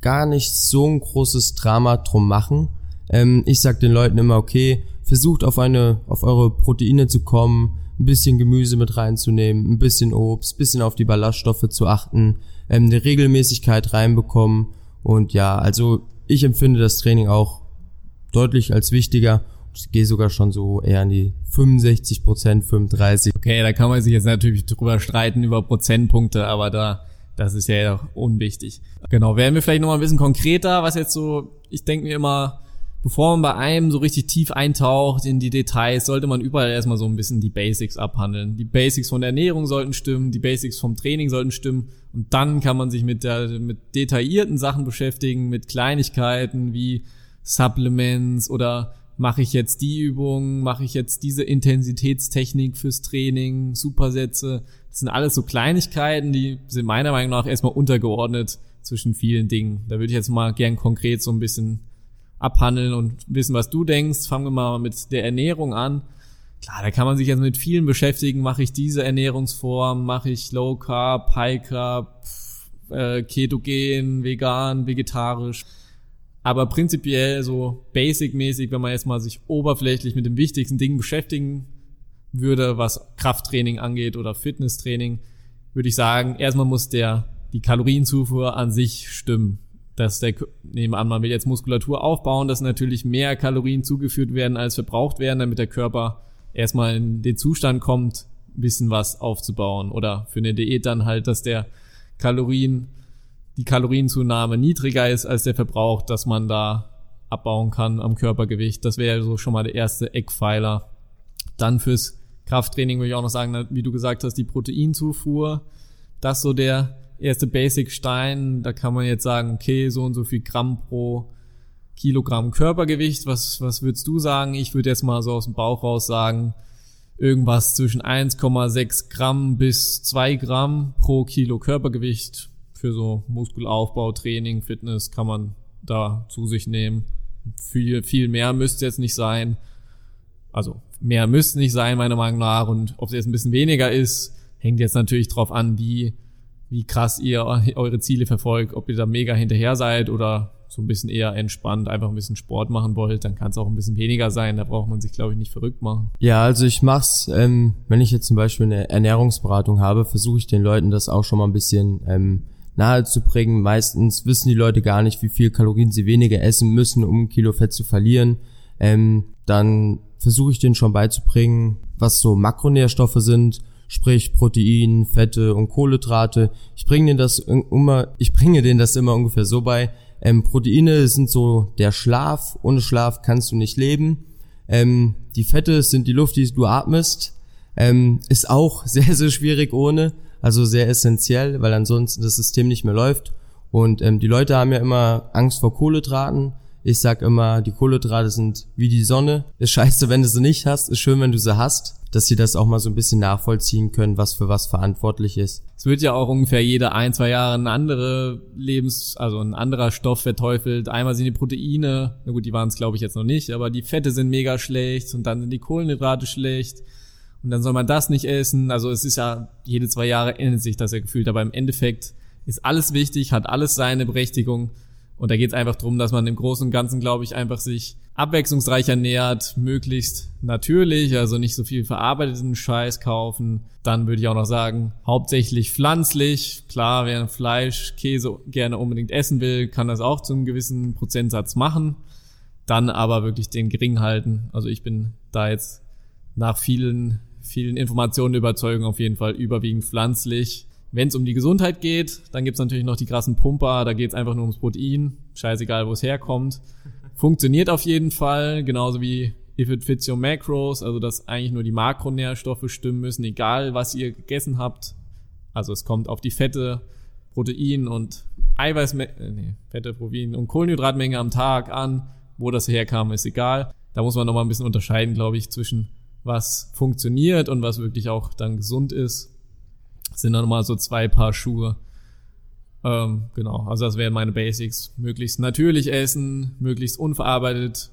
gar nicht so ein großes Drama drum machen. Ähm, ich sag den Leuten immer, okay, versucht auf eine, auf eure Proteine zu kommen, ein bisschen Gemüse mit reinzunehmen, ein bisschen Obst, ein bisschen auf die Ballaststoffe zu achten, ähm, eine Regelmäßigkeit reinbekommen und ja, also ich empfinde das Training auch deutlich als wichtiger. Ich gehe sogar schon so eher an die 65 Prozent, 35. Okay, da kann man sich jetzt natürlich drüber streiten über Prozentpunkte, aber da, das ist ja auch unwichtig. Genau, werden wir vielleicht nochmal ein bisschen konkreter, was jetzt so, ich denke mir immer, bevor man bei einem so richtig tief eintaucht in die Details, sollte man überall erstmal so ein bisschen die Basics abhandeln. Die Basics von der Ernährung sollten stimmen, die Basics vom Training sollten stimmen und dann kann man sich mit der, mit detaillierten Sachen beschäftigen, mit Kleinigkeiten wie Supplements oder mache ich jetzt die Übung, mache ich jetzt diese Intensitätstechnik fürs Training, Supersätze. Das sind alles so Kleinigkeiten, die sind meiner Meinung nach erstmal untergeordnet zwischen vielen Dingen. Da würde ich jetzt mal gern konkret so ein bisschen abhandeln und wissen, was du denkst. Fangen wir mal mit der Ernährung an. Klar, da kann man sich jetzt mit vielen beschäftigen. Mache ich diese Ernährungsform? Mache ich Low Carb, High Carb, äh, Ketogen, vegan, vegetarisch? Aber prinzipiell so basic-mäßig, wenn man jetzt mal sich oberflächlich mit den wichtigsten Dingen beschäftigen würde, was Krafttraining angeht oder Fitnesstraining, würde ich sagen, erstmal muss der, die Kalorienzufuhr an sich stimmen. Dass der, nehmen an, man will jetzt Muskulatur aufbauen, dass natürlich mehr Kalorien zugeführt werden, als verbraucht werden, damit der Körper erstmal in den Zustand kommt, ein bisschen was aufzubauen. Oder für eine Diät dann halt, dass der Kalorien die Kalorienzunahme niedriger ist als der Verbrauch, dass man da abbauen kann am Körpergewicht. Das wäre so schon mal der erste Eckpfeiler. Dann fürs Krafttraining würde ich auch noch sagen, wie du gesagt hast, die Proteinzufuhr. Das so der erste Basic-Stein. Da kann man jetzt sagen, okay, so und so viel Gramm pro Kilogramm Körpergewicht. Was, was würdest du sagen? Ich würde jetzt mal so aus dem Bauch raus sagen, irgendwas zwischen 1,6 Gramm bis 2 Gramm pro Kilo Körpergewicht für so Muskelaufbau, Training, Fitness kann man da zu sich nehmen. Viel, viel mehr müsste jetzt nicht sein. Also mehr müsste nicht sein, meiner Meinung nach. Und ob es jetzt ein bisschen weniger ist, hängt jetzt natürlich drauf an, wie, wie krass ihr eure Ziele verfolgt. Ob ihr da mega hinterher seid oder so ein bisschen eher entspannt, einfach ein bisschen Sport machen wollt, dann kann es auch ein bisschen weniger sein. Da braucht man sich, glaube ich, nicht verrückt machen. Ja, also ich mach's, ähm, wenn ich jetzt zum Beispiel eine Ernährungsberatung habe, versuche ich den Leuten das auch schon mal ein bisschen ähm, nahezubringen. Meistens wissen die Leute gar nicht, wie viel Kalorien sie weniger essen müssen, um ein Kilo Fett zu verlieren. Ähm, dann versuche ich denen schon beizubringen, was so Makronährstoffe sind, sprich Protein, Fette und Kohlenhydrate. Ich bringe denen das immer, ich bringe denen das immer ungefähr so bei. Ähm, Proteine sind so der Schlaf. Ohne Schlaf kannst du nicht leben. Ähm, die Fette sind die Luft, die du atmest. Ähm, ist auch (laughs) sehr, sehr schwierig ohne also sehr essentiell, weil ansonsten das System nicht mehr läuft. Und ähm, die Leute haben ja immer Angst vor Kohledraten. Ich sag immer, die Kohledrate sind wie die Sonne. Ist scheiße, wenn du sie nicht hast. Ist schön, wenn du sie hast. Dass sie das auch mal so ein bisschen nachvollziehen können, was für was verantwortlich ist. Es wird ja auch ungefähr jede ein, zwei Jahre eine andere Lebens-, also ein anderer Stoff verteufelt. Einmal sind die Proteine, na gut, die waren es glaube ich jetzt noch nicht, aber die Fette sind mega schlecht und dann sind die Kohlenhydrate schlecht und dann soll man das nicht essen. Also es ist ja, jede zwei Jahre ändert sich das ja gefühlt, aber im Endeffekt ist alles wichtig, hat alles seine Berechtigung. Und da geht es einfach drum, dass man im Großen und Ganzen, glaube ich, einfach sich abwechslungsreicher nähert, möglichst natürlich, also nicht so viel verarbeiteten Scheiß kaufen. Dann würde ich auch noch sagen, hauptsächlich pflanzlich. Klar, wer Fleisch, Käse gerne unbedingt essen will, kann das auch zu einem gewissen Prozentsatz machen. Dann aber wirklich den gering halten. Also ich bin da jetzt nach vielen vielen Informationen überzeugen, auf jeden Fall überwiegend pflanzlich. Wenn es um die Gesundheit geht, dann gibt's natürlich noch die krassen Pumper, da geht's einfach nur ums Protein, scheißegal, wo es herkommt. Funktioniert auf jeden Fall, genauso wie if it fits your macros, also dass eigentlich nur die Makronährstoffe stimmen müssen, egal was ihr gegessen habt. Also es kommt auf die Fette, Protein und Eiweiß, äh, nee, Fette, Protein und Kohlenhydratmenge am Tag an. Wo das herkam, ist egal. Da muss man nochmal ein bisschen unterscheiden, glaube ich, zwischen was funktioniert und was wirklich auch dann gesund ist. Sind dann nochmal so zwei Paar Schuhe. Ähm, genau, also das wären meine Basics. Möglichst natürlich essen, möglichst unverarbeitet,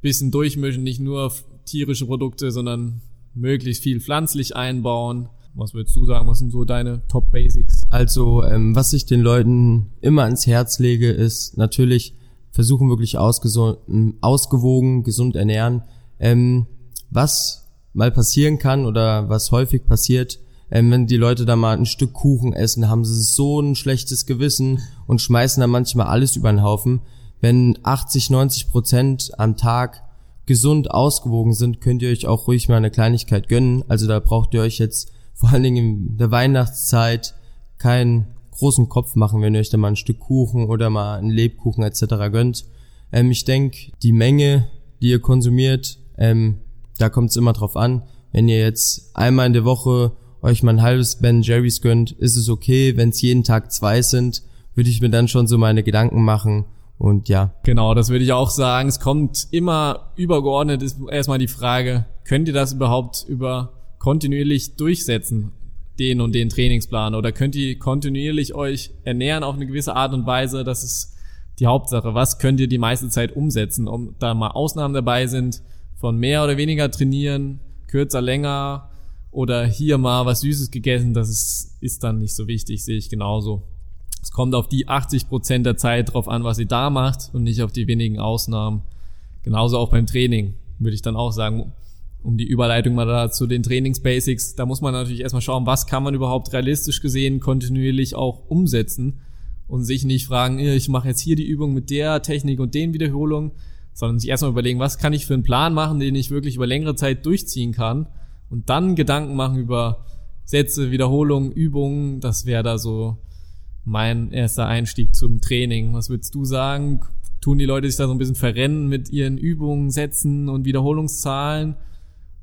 bisschen durchmischen, nicht nur tierische Produkte, sondern möglichst viel pflanzlich einbauen. Was würdest du sagen, was sind so deine Top Basics? Also, ähm, was ich den Leuten immer ans Herz lege, ist natürlich versuchen wirklich ausgewogen, gesund ernähren. Ähm, was mal passieren kann oder was häufig passiert, ähm, wenn die Leute da mal ein Stück Kuchen essen, haben sie so ein schlechtes Gewissen und schmeißen dann manchmal alles über den Haufen. Wenn 80, 90 Prozent am Tag gesund ausgewogen sind, könnt ihr euch auch ruhig mal eine Kleinigkeit gönnen. Also da braucht ihr euch jetzt vor allen Dingen in der Weihnachtszeit keinen großen Kopf machen, wenn ihr euch da mal ein Stück Kuchen oder mal einen Lebkuchen etc. gönnt. Ähm, ich denke, die Menge, die ihr konsumiert, ähm, da kommt es immer drauf an. Wenn ihr jetzt einmal in der Woche euch mal ein halbes Ben Jerry's gönnt, ist es okay. Wenn es jeden Tag zwei sind, würde ich mir dann schon so meine Gedanken machen. Und ja. Genau, das würde ich auch sagen. Es kommt immer übergeordnet, ist erstmal die Frage, könnt ihr das überhaupt über kontinuierlich durchsetzen, den und den Trainingsplan? Oder könnt ihr kontinuierlich euch ernähren auf eine gewisse Art und Weise? Das ist die Hauptsache. Was könnt ihr die meiste Zeit umsetzen? Um da mal Ausnahmen dabei sind, von mehr oder weniger trainieren, kürzer, länger oder hier mal was Süßes gegessen, das ist, ist dann nicht so wichtig, sehe ich genauso. Es kommt auf die 80 Prozent der Zeit drauf an, was ihr da macht und nicht auf die wenigen Ausnahmen. Genauso auch beim Training, würde ich dann auch sagen, um die Überleitung mal da zu den Trainingsbasics, da muss man natürlich erstmal schauen, was kann man überhaupt realistisch gesehen kontinuierlich auch umsetzen und sich nicht fragen, ich mache jetzt hier die Übung mit der Technik und den Wiederholungen, sondern sich erstmal überlegen, was kann ich für einen Plan machen, den ich wirklich über längere Zeit durchziehen kann und dann Gedanken machen über Sätze, Wiederholungen, Übungen. Das wäre da so mein erster Einstieg zum Training. Was würdest du sagen? Tun die Leute sich da so ein bisschen verrennen mit ihren Übungen, Sätzen und Wiederholungszahlen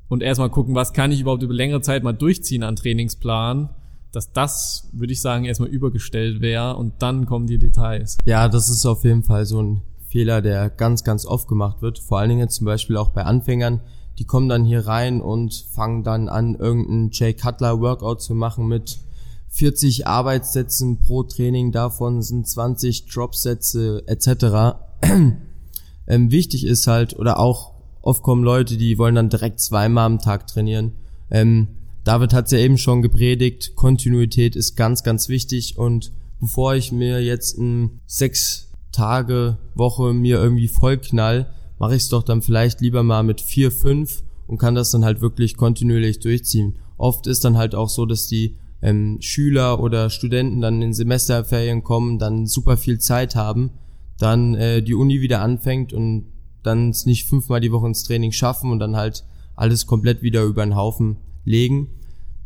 und erstmal gucken, was kann ich überhaupt über längere Zeit mal durchziehen an Trainingsplan? dass das, würde ich sagen, erstmal übergestellt wäre und dann kommen die Details. Ja, das ist auf jeden Fall so ein Fehler, der ganz, ganz oft gemacht wird. Vor allen Dingen zum Beispiel auch bei Anfängern. Die kommen dann hier rein und fangen dann an, irgendeinen Jay Cutler Workout zu machen mit 40 Arbeitssätzen pro Training. Davon sind 20 Dropsätze etc. (clears throat) ähm, wichtig ist halt, oder auch oft kommen Leute, die wollen dann direkt zweimal am Tag trainieren. Ähm, David hat es ja eben schon gepredigt, Kontinuität ist ganz, ganz wichtig und bevor ich mir jetzt ein sechs Tage, Woche mir irgendwie vollknall, mache ich es doch dann vielleicht lieber mal mit vier, fünf und kann das dann halt wirklich kontinuierlich durchziehen. Oft ist dann halt auch so, dass die ähm, Schüler oder Studenten dann in Semesterferien kommen, dann super viel Zeit haben, dann äh, die Uni wieder anfängt und dann es nicht fünfmal die Woche ins Training schaffen und dann halt alles komplett wieder über den Haufen legen.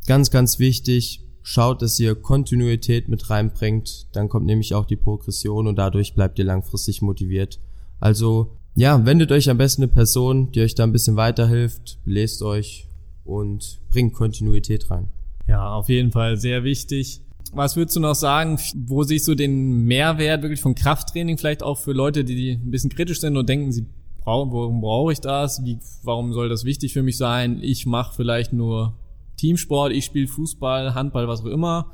Ganz, ganz wichtig, schaut, dass ihr Kontinuität mit reinbringt, dann kommt nämlich auch die Progression und dadurch bleibt ihr langfristig motiviert. Also ja, wendet euch am besten eine Person, die euch da ein bisschen weiterhilft, lest euch und bringt Kontinuität rein. Ja, auf jeden Fall sehr wichtig. Was würdest du noch sagen, wo siehst du den Mehrwert wirklich von Krafttraining vielleicht auch für Leute, die ein bisschen kritisch sind und denken, sie brauchen, warum brauche ich das? Wie, warum soll das wichtig für mich sein? Ich mache vielleicht nur Teamsport, ich spiele Fußball, Handball, was auch immer,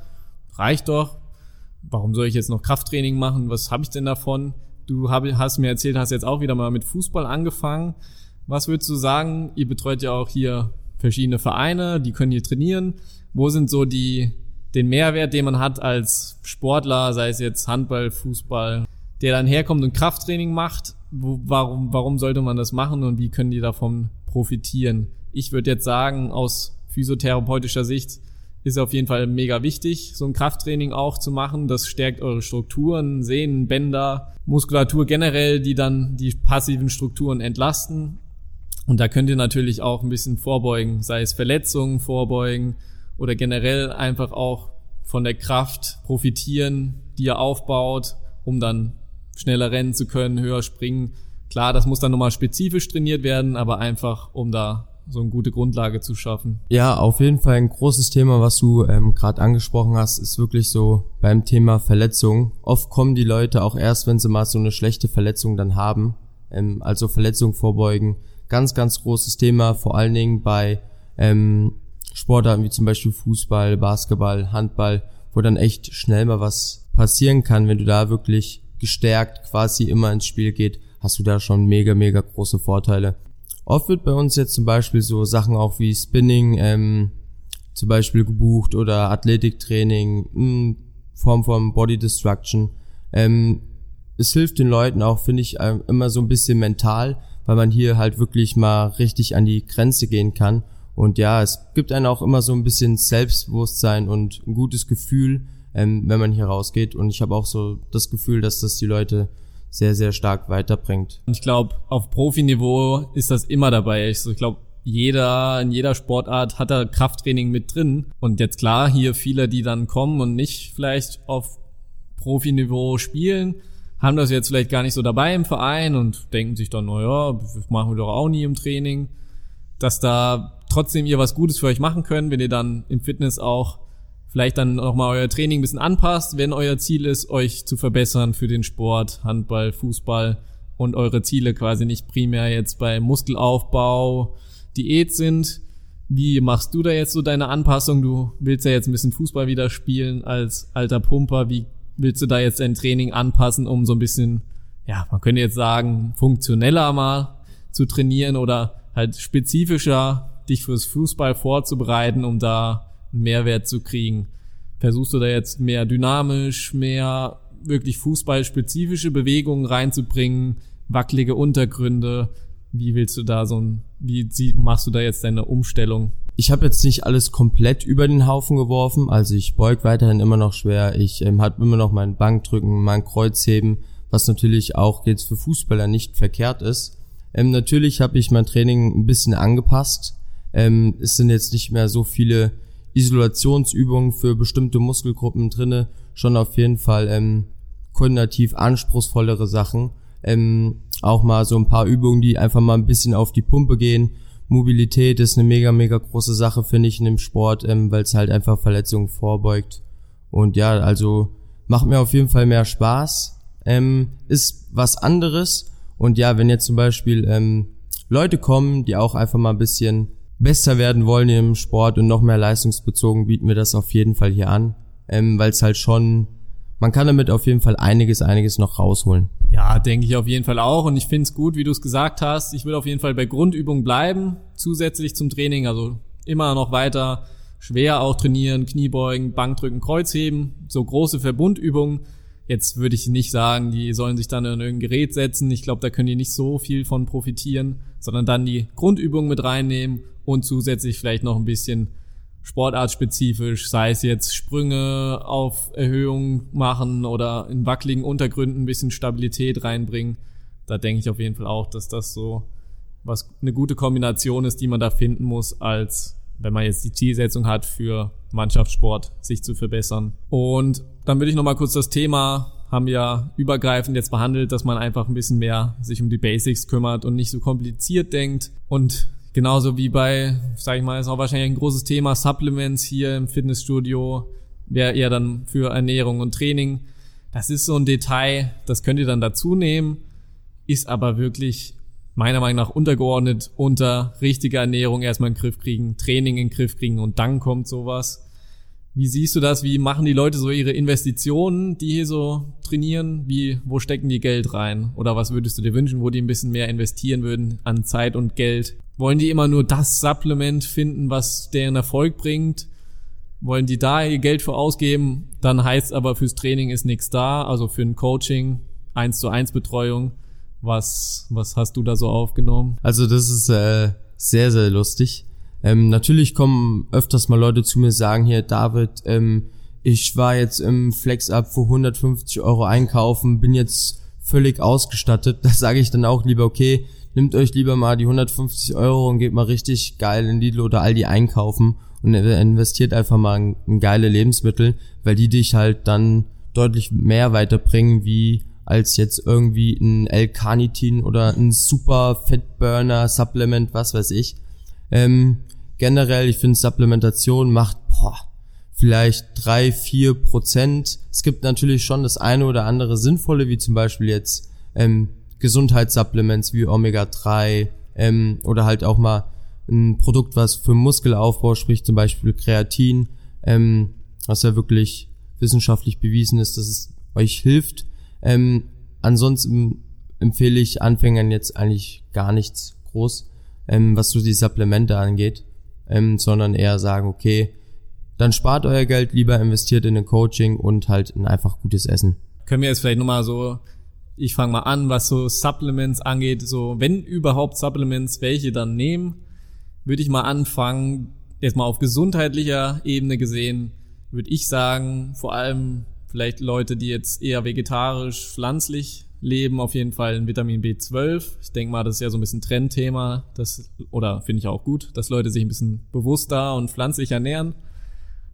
reicht doch. Warum soll ich jetzt noch Krafttraining machen? Was habe ich denn davon? Du hab, hast mir erzählt, hast jetzt auch wieder mal mit Fußball angefangen. Was würdest du sagen? Ihr betreut ja auch hier verschiedene Vereine, die können hier trainieren. Wo sind so die, den Mehrwert, den man hat als Sportler, sei es jetzt Handball, Fußball, der dann herkommt und Krafttraining macht? Wo, warum, warum sollte man das machen und wie können die davon profitieren? Ich würde jetzt sagen, aus physiotherapeutischer Sicht ist auf jeden Fall mega wichtig, so ein Krafttraining auch zu machen. Das stärkt eure Strukturen, Sehnen, Bänder, Muskulatur generell, die dann die passiven Strukturen entlasten. Und da könnt ihr natürlich auch ein bisschen vorbeugen, sei es Verletzungen vorbeugen oder generell einfach auch von der Kraft profitieren, die er aufbaut, um dann schneller rennen zu können, höher springen. Klar, das muss dann nochmal spezifisch trainiert werden, aber einfach, um da so eine gute Grundlage zu schaffen. Ja, auf jeden Fall ein großes Thema, was du ähm, gerade angesprochen hast, ist wirklich so beim Thema Verletzung. Oft kommen die Leute auch erst, wenn sie mal so eine schlechte Verletzung dann haben. Ähm, also Verletzung vorbeugen. Ganz, ganz großes Thema, vor allen Dingen bei ähm, Sportarten wie zum Beispiel Fußball, Basketball, Handball, wo dann echt schnell mal was passieren kann, wenn du da wirklich gestärkt quasi immer ins Spiel geht, hast du da schon mega, mega große Vorteile. Oft wird bei uns jetzt zum Beispiel so Sachen auch wie Spinning ähm, zum Beispiel gebucht oder Athletiktraining, in Form von Body Destruction. Ähm, es hilft den Leuten auch, finde ich, äh, immer so ein bisschen mental, weil man hier halt wirklich mal richtig an die Grenze gehen kann. Und ja, es gibt einen auch immer so ein bisschen Selbstbewusstsein und ein gutes Gefühl, ähm, wenn man hier rausgeht. Und ich habe auch so das Gefühl, dass das die Leute sehr, sehr stark weiterbringt. Ich glaube, auf Profiniveau ist das immer dabei. Ich, ich glaube, jeder, in jeder Sportart hat da Krafttraining mit drin. Und jetzt klar, hier viele, die dann kommen und nicht vielleicht auf Profiniveau spielen, haben das jetzt vielleicht gar nicht so dabei im Verein und denken sich dann, naja, machen wir doch auch nie im Training. Dass da trotzdem ihr was Gutes für euch machen könnt, wenn ihr dann im Fitness auch vielleicht dann nochmal euer Training ein bisschen anpasst, wenn euer Ziel ist, euch zu verbessern für den Sport, Handball, Fußball und eure Ziele quasi nicht primär jetzt bei Muskelaufbau, Diät sind. Wie machst du da jetzt so deine Anpassung? Du willst ja jetzt ein bisschen Fußball wieder spielen als alter Pumper. Wie willst du da jetzt dein Training anpassen, um so ein bisschen, ja, man könnte jetzt sagen, funktioneller mal zu trainieren oder halt spezifischer dich fürs Fußball vorzubereiten, um da einen Mehrwert zu kriegen? Versuchst du da jetzt mehr dynamisch, mehr wirklich fußballspezifische Bewegungen reinzubringen, wackelige Untergründe? Wie willst du da so ein, wie machst du da jetzt deine Umstellung? Ich habe jetzt nicht alles komplett über den Haufen geworfen, also ich beug weiterhin immer noch schwer, ich ähm, habe immer noch mein Bankdrücken, mein Kreuzheben, was natürlich auch jetzt für Fußballer nicht verkehrt ist. Ähm, natürlich habe ich mein Training ein bisschen angepasst. Ähm, es sind jetzt nicht mehr so viele Isolationsübungen für bestimmte Muskelgruppen drinne, schon auf jeden Fall ähm, koordinativ anspruchsvollere Sachen. Ähm, auch mal so ein paar Übungen, die einfach mal ein bisschen auf die Pumpe gehen. Mobilität ist eine mega, mega große Sache, finde ich, in dem Sport, ähm, weil es halt einfach Verletzungen vorbeugt. Und ja, also macht mir auf jeden Fall mehr Spaß. Ähm, ist was anderes. Und ja, wenn jetzt zum Beispiel ähm, Leute kommen, die auch einfach mal ein bisschen besser werden wollen im Sport und noch mehr leistungsbezogen, bieten wir das auf jeden Fall hier an, ähm, weil es halt schon, man kann damit auf jeden Fall einiges, einiges noch rausholen. Ja, denke ich auf jeden Fall auch und ich finde es gut, wie du es gesagt hast. Ich will auf jeden Fall bei Grundübungen bleiben, zusätzlich zum Training, also immer noch weiter schwer auch trainieren, Kniebeugen, Bankdrücken, Kreuzheben, so große Verbundübungen Jetzt würde ich nicht sagen, die sollen sich dann in irgendein Gerät setzen. Ich glaube, da können die nicht so viel von profitieren, sondern dann die Grundübungen mit reinnehmen und zusätzlich vielleicht noch ein bisschen sportartspezifisch, sei es jetzt Sprünge auf Erhöhung machen oder in wackeligen Untergründen ein bisschen Stabilität reinbringen. Da denke ich auf jeden Fall auch, dass das so was eine gute Kombination ist, die man da finden muss, als wenn man jetzt die Zielsetzung hat, für Mannschaftssport sich zu verbessern. Und dann würde ich nochmal kurz das Thema, haben wir übergreifend jetzt behandelt, dass man einfach ein bisschen mehr sich um die Basics kümmert und nicht so kompliziert denkt. Und genauso wie bei, sag ich mal, ist auch wahrscheinlich ein großes Thema, Supplements hier im Fitnessstudio, wäre eher dann für Ernährung und Training. Das ist so ein Detail, das könnt ihr dann dazu nehmen, ist aber wirklich meiner Meinung nach untergeordnet unter richtiger Ernährung erstmal in den Griff kriegen, Training in den Griff kriegen und dann kommt sowas. Wie siehst du das? Wie machen die Leute so ihre Investitionen, die hier so trainieren? Wie, wo stecken die Geld rein? Oder was würdest du dir wünschen, wo die ein bisschen mehr investieren würden an Zeit und Geld? Wollen die immer nur das Supplement finden, was deren Erfolg bringt? Wollen die da ihr Geld für ausgeben? Dann heißt aber fürs Training ist nichts da, also für ein Coaching, eins zu eins Betreuung. Was, was hast du da so aufgenommen? Also das ist äh, sehr, sehr lustig. Ähm, natürlich kommen öfters mal Leute zu mir sagen hier, David, ähm, ich war jetzt im Flex-Up für 150 Euro einkaufen, bin jetzt völlig ausgestattet. (laughs) Da sage ich dann auch lieber, okay, nehmt euch lieber mal die 150 Euro und geht mal richtig geil in Lidl oder Aldi einkaufen und investiert einfach mal in, in geile Lebensmittel, weil die dich halt dann deutlich mehr weiterbringen, wie als jetzt irgendwie ein L-Carnitin oder ein Super Fettburner Supplement, was weiß ich. Ähm, generell, ich finde Supplementation macht boah, vielleicht drei, vier Prozent. Es gibt natürlich schon das eine oder andere sinnvolle, wie zum Beispiel jetzt ähm, Gesundheitssupplements wie Omega-3 ähm, oder halt auch mal ein Produkt, was für Muskelaufbau spricht, zum Beispiel Kreatin, ähm, was ja wirklich wissenschaftlich bewiesen ist, dass es euch hilft. Ähm, ansonsten empfehle ich Anfängern jetzt eigentlich gar nichts groß, ähm, was so die Supplemente angeht, ähm, sondern eher sagen, okay, dann spart euer Geld lieber, investiert in ein Coaching und halt in einfach gutes Essen. Können wir jetzt vielleicht nochmal so, ich fange mal an, was so Supplements angeht, so wenn überhaupt Supplements, welche dann nehmen, würde ich mal anfangen, jetzt mal auf gesundheitlicher Ebene gesehen, würde ich sagen, vor allem vielleicht Leute, die jetzt eher vegetarisch, pflanzlich leben, auf jeden Fall ein Vitamin B12. Ich denke mal, das ist ja so ein bisschen Trendthema, das, oder finde ich auch gut, dass Leute sich ein bisschen bewusster und pflanzlich ernähren.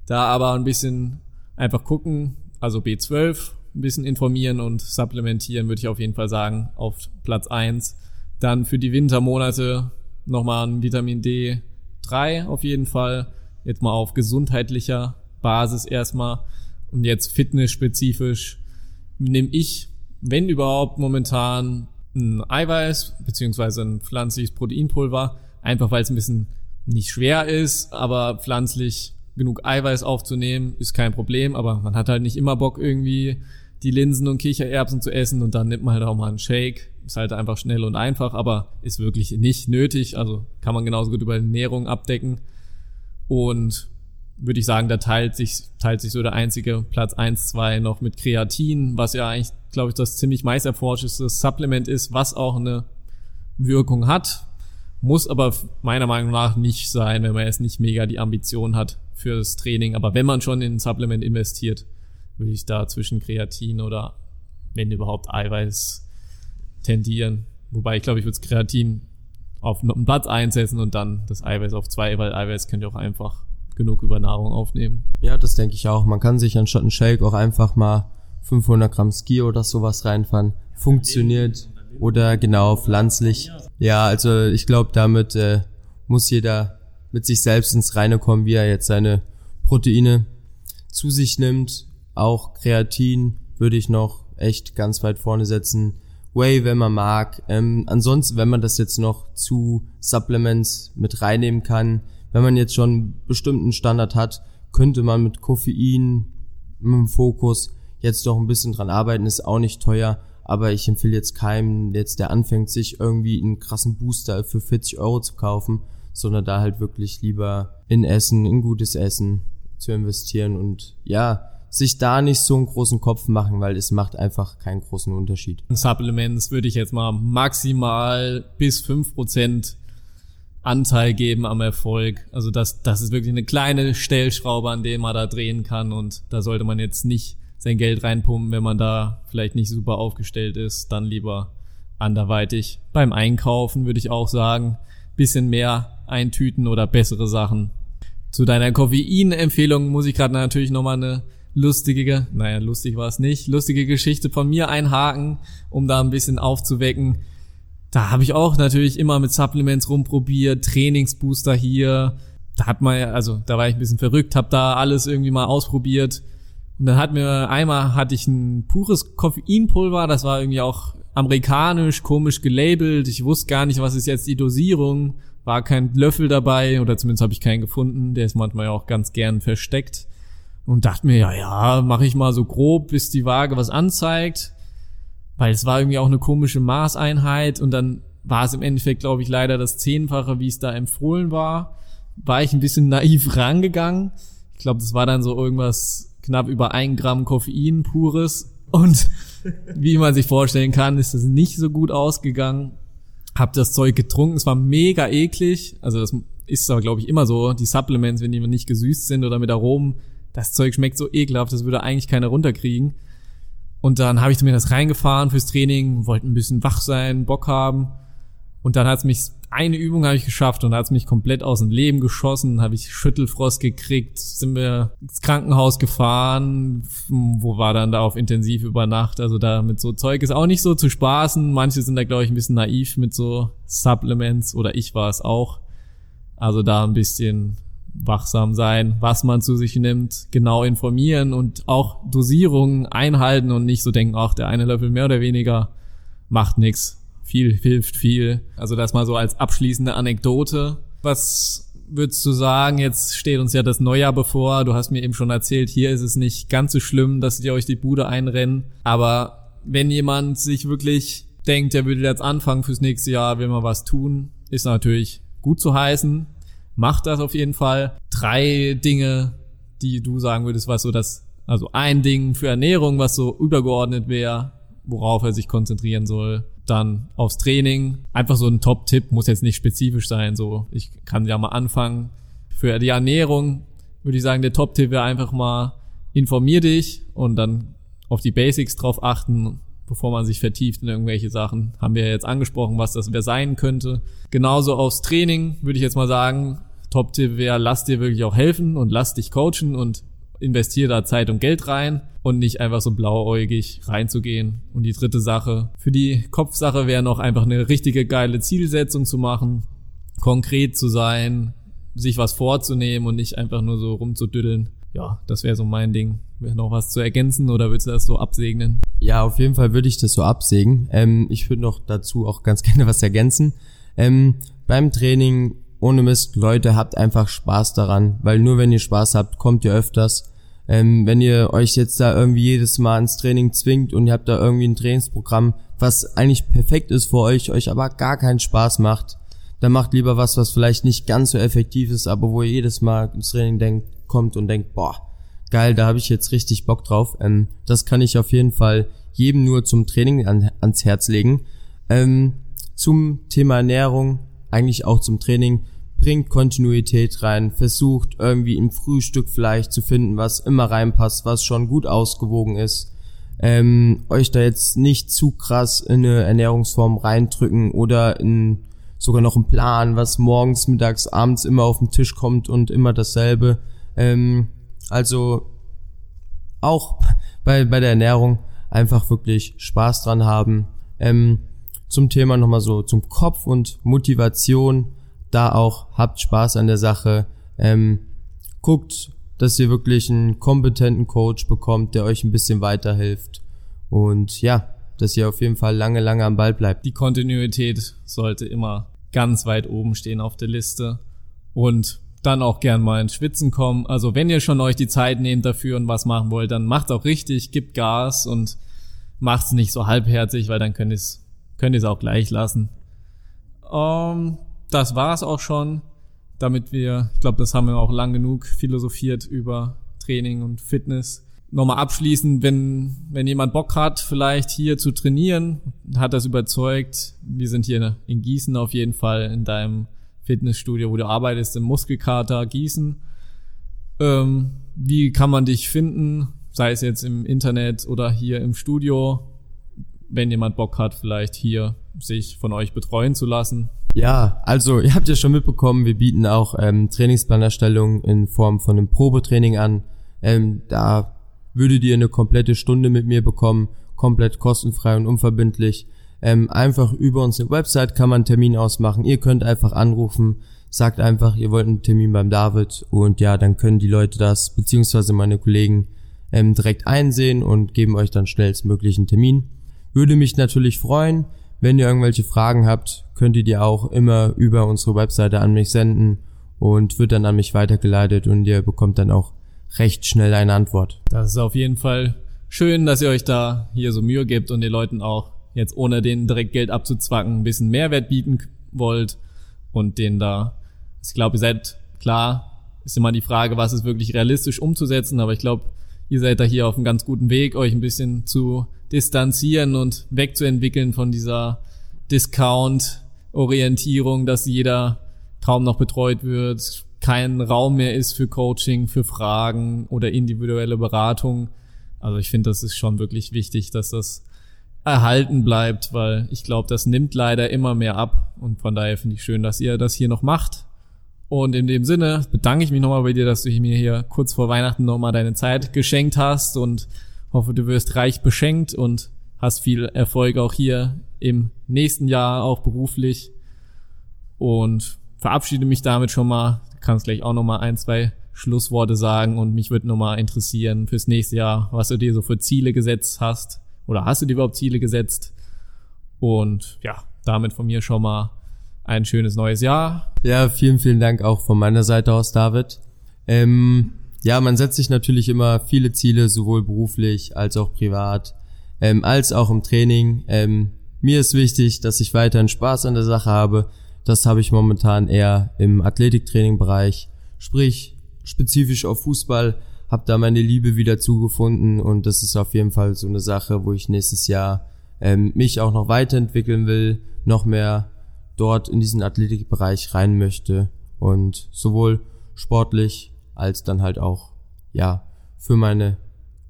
Da aber ein bisschen einfach gucken, also B12, ein bisschen informieren und supplementieren, würde ich auf jeden Fall sagen, auf Platz eins. Dann für die Wintermonate nochmal ein Vitamin D3 auf jeden Fall. Jetzt mal auf gesundheitlicher Basis erstmal. Und jetzt fitnessspezifisch nehme ich, wenn überhaupt, momentan ein Eiweiß beziehungsweise ein pflanzliches Proteinpulver, einfach weil es ein bisschen nicht schwer ist, aber pflanzlich genug Eiweiß aufzunehmen, ist kein Problem, aber man hat halt nicht immer Bock irgendwie die Linsen und Kichererbsen zu essen und dann nimmt man halt auch mal einen Shake. Ist halt einfach schnell und einfach, aber ist wirklich nicht nötig. Also kann man genauso gut über Ernährung abdecken. Und würde ich sagen, da teilt sich, teilt sich so der einzige Platz eins zwei noch mit Kreatin, was ja eigentlich, glaube ich, das ziemlich meist erforschteste Supplement ist, was auch eine Wirkung hat, muss aber meiner Meinung nach nicht sein, wenn man jetzt nicht mega die Ambition hat fürs Training. Aber wenn man schon in ein Supplement investiert, würde ich da zwischen Kreatin oder wenn überhaupt Eiweiß tendieren. Wobei ich glaube, ich würde Kreatin auf einen Platz einsetzen und dann das Eiweiß auf zwei, weil Eiweiß könnt ihr auch einfach genug über Nahrung aufnehmen. Ja, das denke ich auch. Man kann sich anstatt einen Shake auch einfach mal 500 Gramm Ski oder sowas reinfahren. Funktioniert. Oder genau, pflanzlich. Ja, also ich glaube, damit äh, muss jeder mit sich selbst ins Reine kommen, wie er jetzt seine Proteine zu sich nimmt. Auch Kreatin würde ich noch echt ganz weit vorne setzen. Whey, wenn man mag. Ähm, ansonsten, wenn man das jetzt noch zu Supplements mit reinnehmen kann, wenn man jetzt schon einen bestimmten Standard hat, könnte man mit Koffein, mit dem Fokus jetzt doch ein bisschen dran arbeiten, ist auch nicht teuer, aber ich empfehle jetzt keinem, jetzt der anfängt, sich irgendwie einen krassen Booster für 40 Euro zu kaufen, sondern da halt wirklich lieber in Essen, in gutes Essen zu investieren und ja, sich da nicht so einen großen Kopf machen, weil es macht einfach keinen großen Unterschied. Supplements würde ich jetzt mal maximal bis fünf Prozent Anteil geben am Erfolg. Also das, das ist wirklich eine kleine Stellschraube, an der man da drehen kann und da sollte man jetzt nicht sein Geld reinpumpen, wenn man da vielleicht nicht super aufgestellt ist, dann lieber anderweitig. Beim Einkaufen würde ich auch sagen, bisschen mehr eintüten oder bessere Sachen. Zu deiner Koffein-Empfehlung muss ich gerade natürlich nochmal eine lustige, naja, lustig war es nicht, lustige Geschichte von mir einhaken, um da ein bisschen aufzuwecken da habe ich auch natürlich immer mit Supplements rumprobiert, Trainingsbooster hier. Da hat man also da war ich ein bisschen verrückt, habe da alles irgendwie mal ausprobiert. Und dann hat mir einmal hatte ich ein pures Koffeinpulver, das war irgendwie auch amerikanisch, komisch gelabelt. Ich wusste gar nicht, was ist jetzt die Dosierung. War kein Löffel dabei oder zumindest habe ich keinen gefunden. Der ist manchmal ja auch ganz gern versteckt. Und dachte mir, ja, ja, mache ich mal so grob, bis die Waage was anzeigt weil es war irgendwie auch eine komische Maßeinheit und dann war es im Endeffekt, glaube ich, leider das Zehnfache, wie es da empfohlen war. War ich ein bisschen naiv rangegangen. Ich glaube, das war dann so irgendwas knapp über ein Gramm Koffein pures. Und (laughs) wie man sich vorstellen kann, ist das nicht so gut ausgegangen. Hab das Zeug getrunken. Es war mega eklig. Also das ist aber, glaube ich, immer so. Die Supplements, wenn die nicht gesüßt sind oder mit Aromen, das Zeug schmeckt so ekelhaft, das würde eigentlich keiner runterkriegen. Und dann habe ich mir das reingefahren fürs Training, wollte ein bisschen wach sein, Bock haben. Und dann hat es mich eine Übung habe ich geschafft und hat es mich komplett aus dem Leben geschossen, habe ich Schüttelfrost gekriegt, sind wir ins Krankenhaus gefahren, wo war dann da auf intensiv über Nacht, also da mit so Zeug ist auch nicht so zu spaßen, manche sind da glaube ich ein bisschen naiv mit so Supplements oder ich war es auch, also da ein bisschen wachsam sein, was man zu sich nimmt, genau informieren und auch Dosierungen einhalten und nicht so denken, ach, der eine Löffel mehr oder weniger macht nix. Viel hilft viel. Also das mal so als abschließende Anekdote. Was würdest du sagen, jetzt steht uns ja das Neujahr bevor. Du hast mir eben schon erzählt, hier ist es nicht ganz so schlimm, dass die euch die Bude einrennen. Aber wenn jemand sich wirklich denkt, er würde jetzt anfangen fürs nächste Jahr, will mal was tun, ist natürlich gut zu heißen macht das auf jeden Fall. Drei Dinge, die du sagen würdest, was so das, also ein Ding für Ernährung, was so übergeordnet wäre, worauf er sich konzentrieren soll. Dann aufs Training. Einfach so ein Top-Tipp, muss jetzt nicht spezifisch sein. So, ich kann ja mal anfangen. Für die Ernährung würde ich sagen, der Top-Tipp wäre einfach mal informier dich und dann auf die Basics drauf achten bevor man sich vertieft in irgendwelche Sachen. Haben wir jetzt angesprochen, was das wer sein könnte. Genauso aufs Training würde ich jetzt mal sagen, Top-Tipp wäre, lass dir wirklich auch helfen und lass dich coachen und investiere da Zeit und Geld rein und nicht einfach so blauäugig reinzugehen. Und die dritte Sache, für die Kopfsache wäre noch einfach eine richtige geile Zielsetzung zu machen, konkret zu sein, sich was vorzunehmen und nicht einfach nur so rumzudüddeln. Ja, das wäre so mein Ding. Wäre noch was zu ergänzen oder willst du das so absegnen? Ja, auf jeden Fall würde ich das so absägen. Ähm, ich würde noch dazu auch ganz gerne was ergänzen. Ähm, beim Training ohne Mist, Leute, habt einfach Spaß daran, weil nur wenn ihr Spaß habt, kommt ihr öfters. Ähm, wenn ihr euch jetzt da irgendwie jedes Mal ins Training zwingt und ihr habt da irgendwie ein Trainingsprogramm, was eigentlich perfekt ist für euch, euch aber gar keinen Spaß macht, dann macht lieber was, was vielleicht nicht ganz so effektiv ist, aber wo ihr jedes Mal ins Training denkt, kommt und denkt, boah, geil, da habe ich jetzt richtig Bock drauf. Ähm, das kann ich auf jeden Fall jedem nur zum Training an, ans Herz legen. Ähm, zum Thema Ernährung, eigentlich auch zum Training, bringt Kontinuität rein, versucht irgendwie im Frühstück vielleicht zu finden, was immer reinpasst, was schon gut ausgewogen ist. Ähm, euch da jetzt nicht zu krass in eine Ernährungsform reindrücken oder in sogar noch einen Plan, was morgens, mittags, abends immer auf den Tisch kommt und immer dasselbe. Ähm, also auch (laughs) bei, bei der Ernährung einfach wirklich Spaß dran haben. Ähm, zum Thema nochmal so zum Kopf und Motivation. Da auch habt Spaß an der Sache. Ähm, guckt, dass ihr wirklich einen kompetenten Coach bekommt, der euch ein bisschen weiterhilft. Und ja, dass ihr auf jeden Fall lange, lange am Ball bleibt. Die Kontinuität sollte immer ganz weit oben stehen auf der Liste. Und dann auch gern mal ins Schwitzen kommen. Also wenn ihr schon euch die Zeit nehmt dafür und was machen wollt, dann macht's auch richtig, gibt Gas und macht's nicht so halbherzig, weil dann könnt ihr es könnt auch gleich lassen. Ähm, das war's auch schon, damit wir, ich glaube, das haben wir auch lang genug philosophiert über Training und Fitness. Nochmal abschließend, wenn, wenn jemand Bock hat, vielleicht hier zu trainieren, hat das überzeugt. Wir sind hier in Gießen auf jeden Fall in deinem Fitnessstudio, wo du arbeitest, im Muskelkater Gießen. Ähm, wie kann man dich finden? Sei es jetzt im Internet oder hier im Studio, wenn jemand Bock hat, vielleicht hier sich von euch betreuen zu lassen. Ja, also ihr habt ja schon mitbekommen, wir bieten auch ähm, Trainingsplanerstellung in Form von einem Probetraining an. Ähm, da würdet ihr eine komplette Stunde mit mir bekommen, komplett kostenfrei und unverbindlich. Ähm, einfach über unsere Website kann man einen Termin ausmachen. Ihr könnt einfach anrufen, sagt einfach, ihr wollt einen Termin beim David und ja, dann können die Leute das, beziehungsweise meine Kollegen, ähm, direkt einsehen und geben euch dann schnellstmöglich einen Termin. Würde mich natürlich freuen. Wenn ihr irgendwelche Fragen habt, könnt ihr die auch immer über unsere Webseite an mich senden und wird dann an mich weitergeleitet und ihr bekommt dann auch recht schnell eine Antwort. Das ist auf jeden Fall schön, dass ihr euch da hier so Mühe gibt und den Leuten auch jetzt ohne den direkt Geld abzuzwacken, ein bisschen Mehrwert bieten wollt und den da, ich glaube, ihr seid klar, ist immer die Frage, was ist wirklich realistisch umzusetzen, aber ich glaube, ihr seid da hier auf einem ganz guten Weg, euch ein bisschen zu distanzieren und wegzuentwickeln von dieser Discount-Orientierung, dass jeder kaum noch betreut wird, kein Raum mehr ist für Coaching, für Fragen oder individuelle Beratung. Also ich finde, das ist schon wirklich wichtig, dass das erhalten bleibt, weil ich glaube, das nimmt leider immer mehr ab und von daher finde ich schön, dass ihr das hier noch macht. Und in dem Sinne bedanke ich mich nochmal bei dir, dass du mir hier kurz vor Weihnachten nochmal deine Zeit geschenkt hast und hoffe, du wirst reich beschenkt und hast viel Erfolg auch hier im nächsten Jahr, auch beruflich. Und verabschiede mich damit schon mal. Du kannst gleich auch nochmal ein, zwei Schlussworte sagen und mich würde nochmal interessieren fürs nächste Jahr, was du dir so für Ziele gesetzt hast oder hast du dir überhaupt Ziele gesetzt? Und ja, damit von mir schon mal ein schönes neues Jahr. Ja, vielen, vielen Dank auch von meiner Seite aus, David. Ähm, ja, man setzt sich natürlich immer viele Ziele, sowohl beruflich als auch privat, ähm, als auch im Training. Ähm, mir ist wichtig, dass ich weiterhin Spaß an der Sache habe. Das habe ich momentan eher im Athletiktraining-Bereich, sprich spezifisch auf Fußball habe da meine Liebe wieder zugefunden und das ist auf jeden Fall so eine Sache, wo ich nächstes Jahr ähm, mich auch noch weiterentwickeln will, noch mehr dort in diesen Athletikbereich rein möchte und sowohl sportlich als dann halt auch ja für meine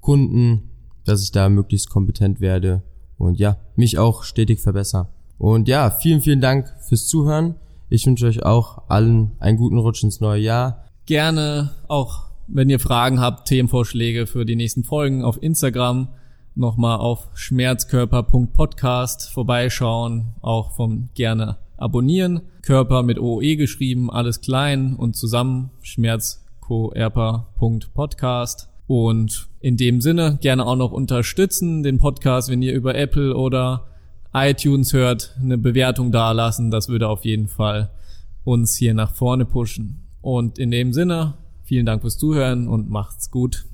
Kunden, dass ich da möglichst kompetent werde und ja mich auch stetig verbessere. Und ja, vielen vielen Dank fürs Zuhören. Ich wünsche euch auch allen einen guten Rutsch ins neue Jahr. Gerne auch wenn ihr Fragen habt, Themenvorschläge für die nächsten Folgen auf Instagram, nochmal auf schmerzkörper.podcast vorbeischauen, auch vom gerne abonnieren. Körper mit OE geschrieben, alles klein und zusammen, schmerzkörper.podcast. Und in dem Sinne gerne auch noch unterstützen den Podcast, wenn ihr über Apple oder iTunes hört, eine Bewertung dalassen. Das würde auf jeden Fall uns hier nach vorne pushen. Und in dem Sinne, Vielen Dank fürs Zuhören und macht's gut.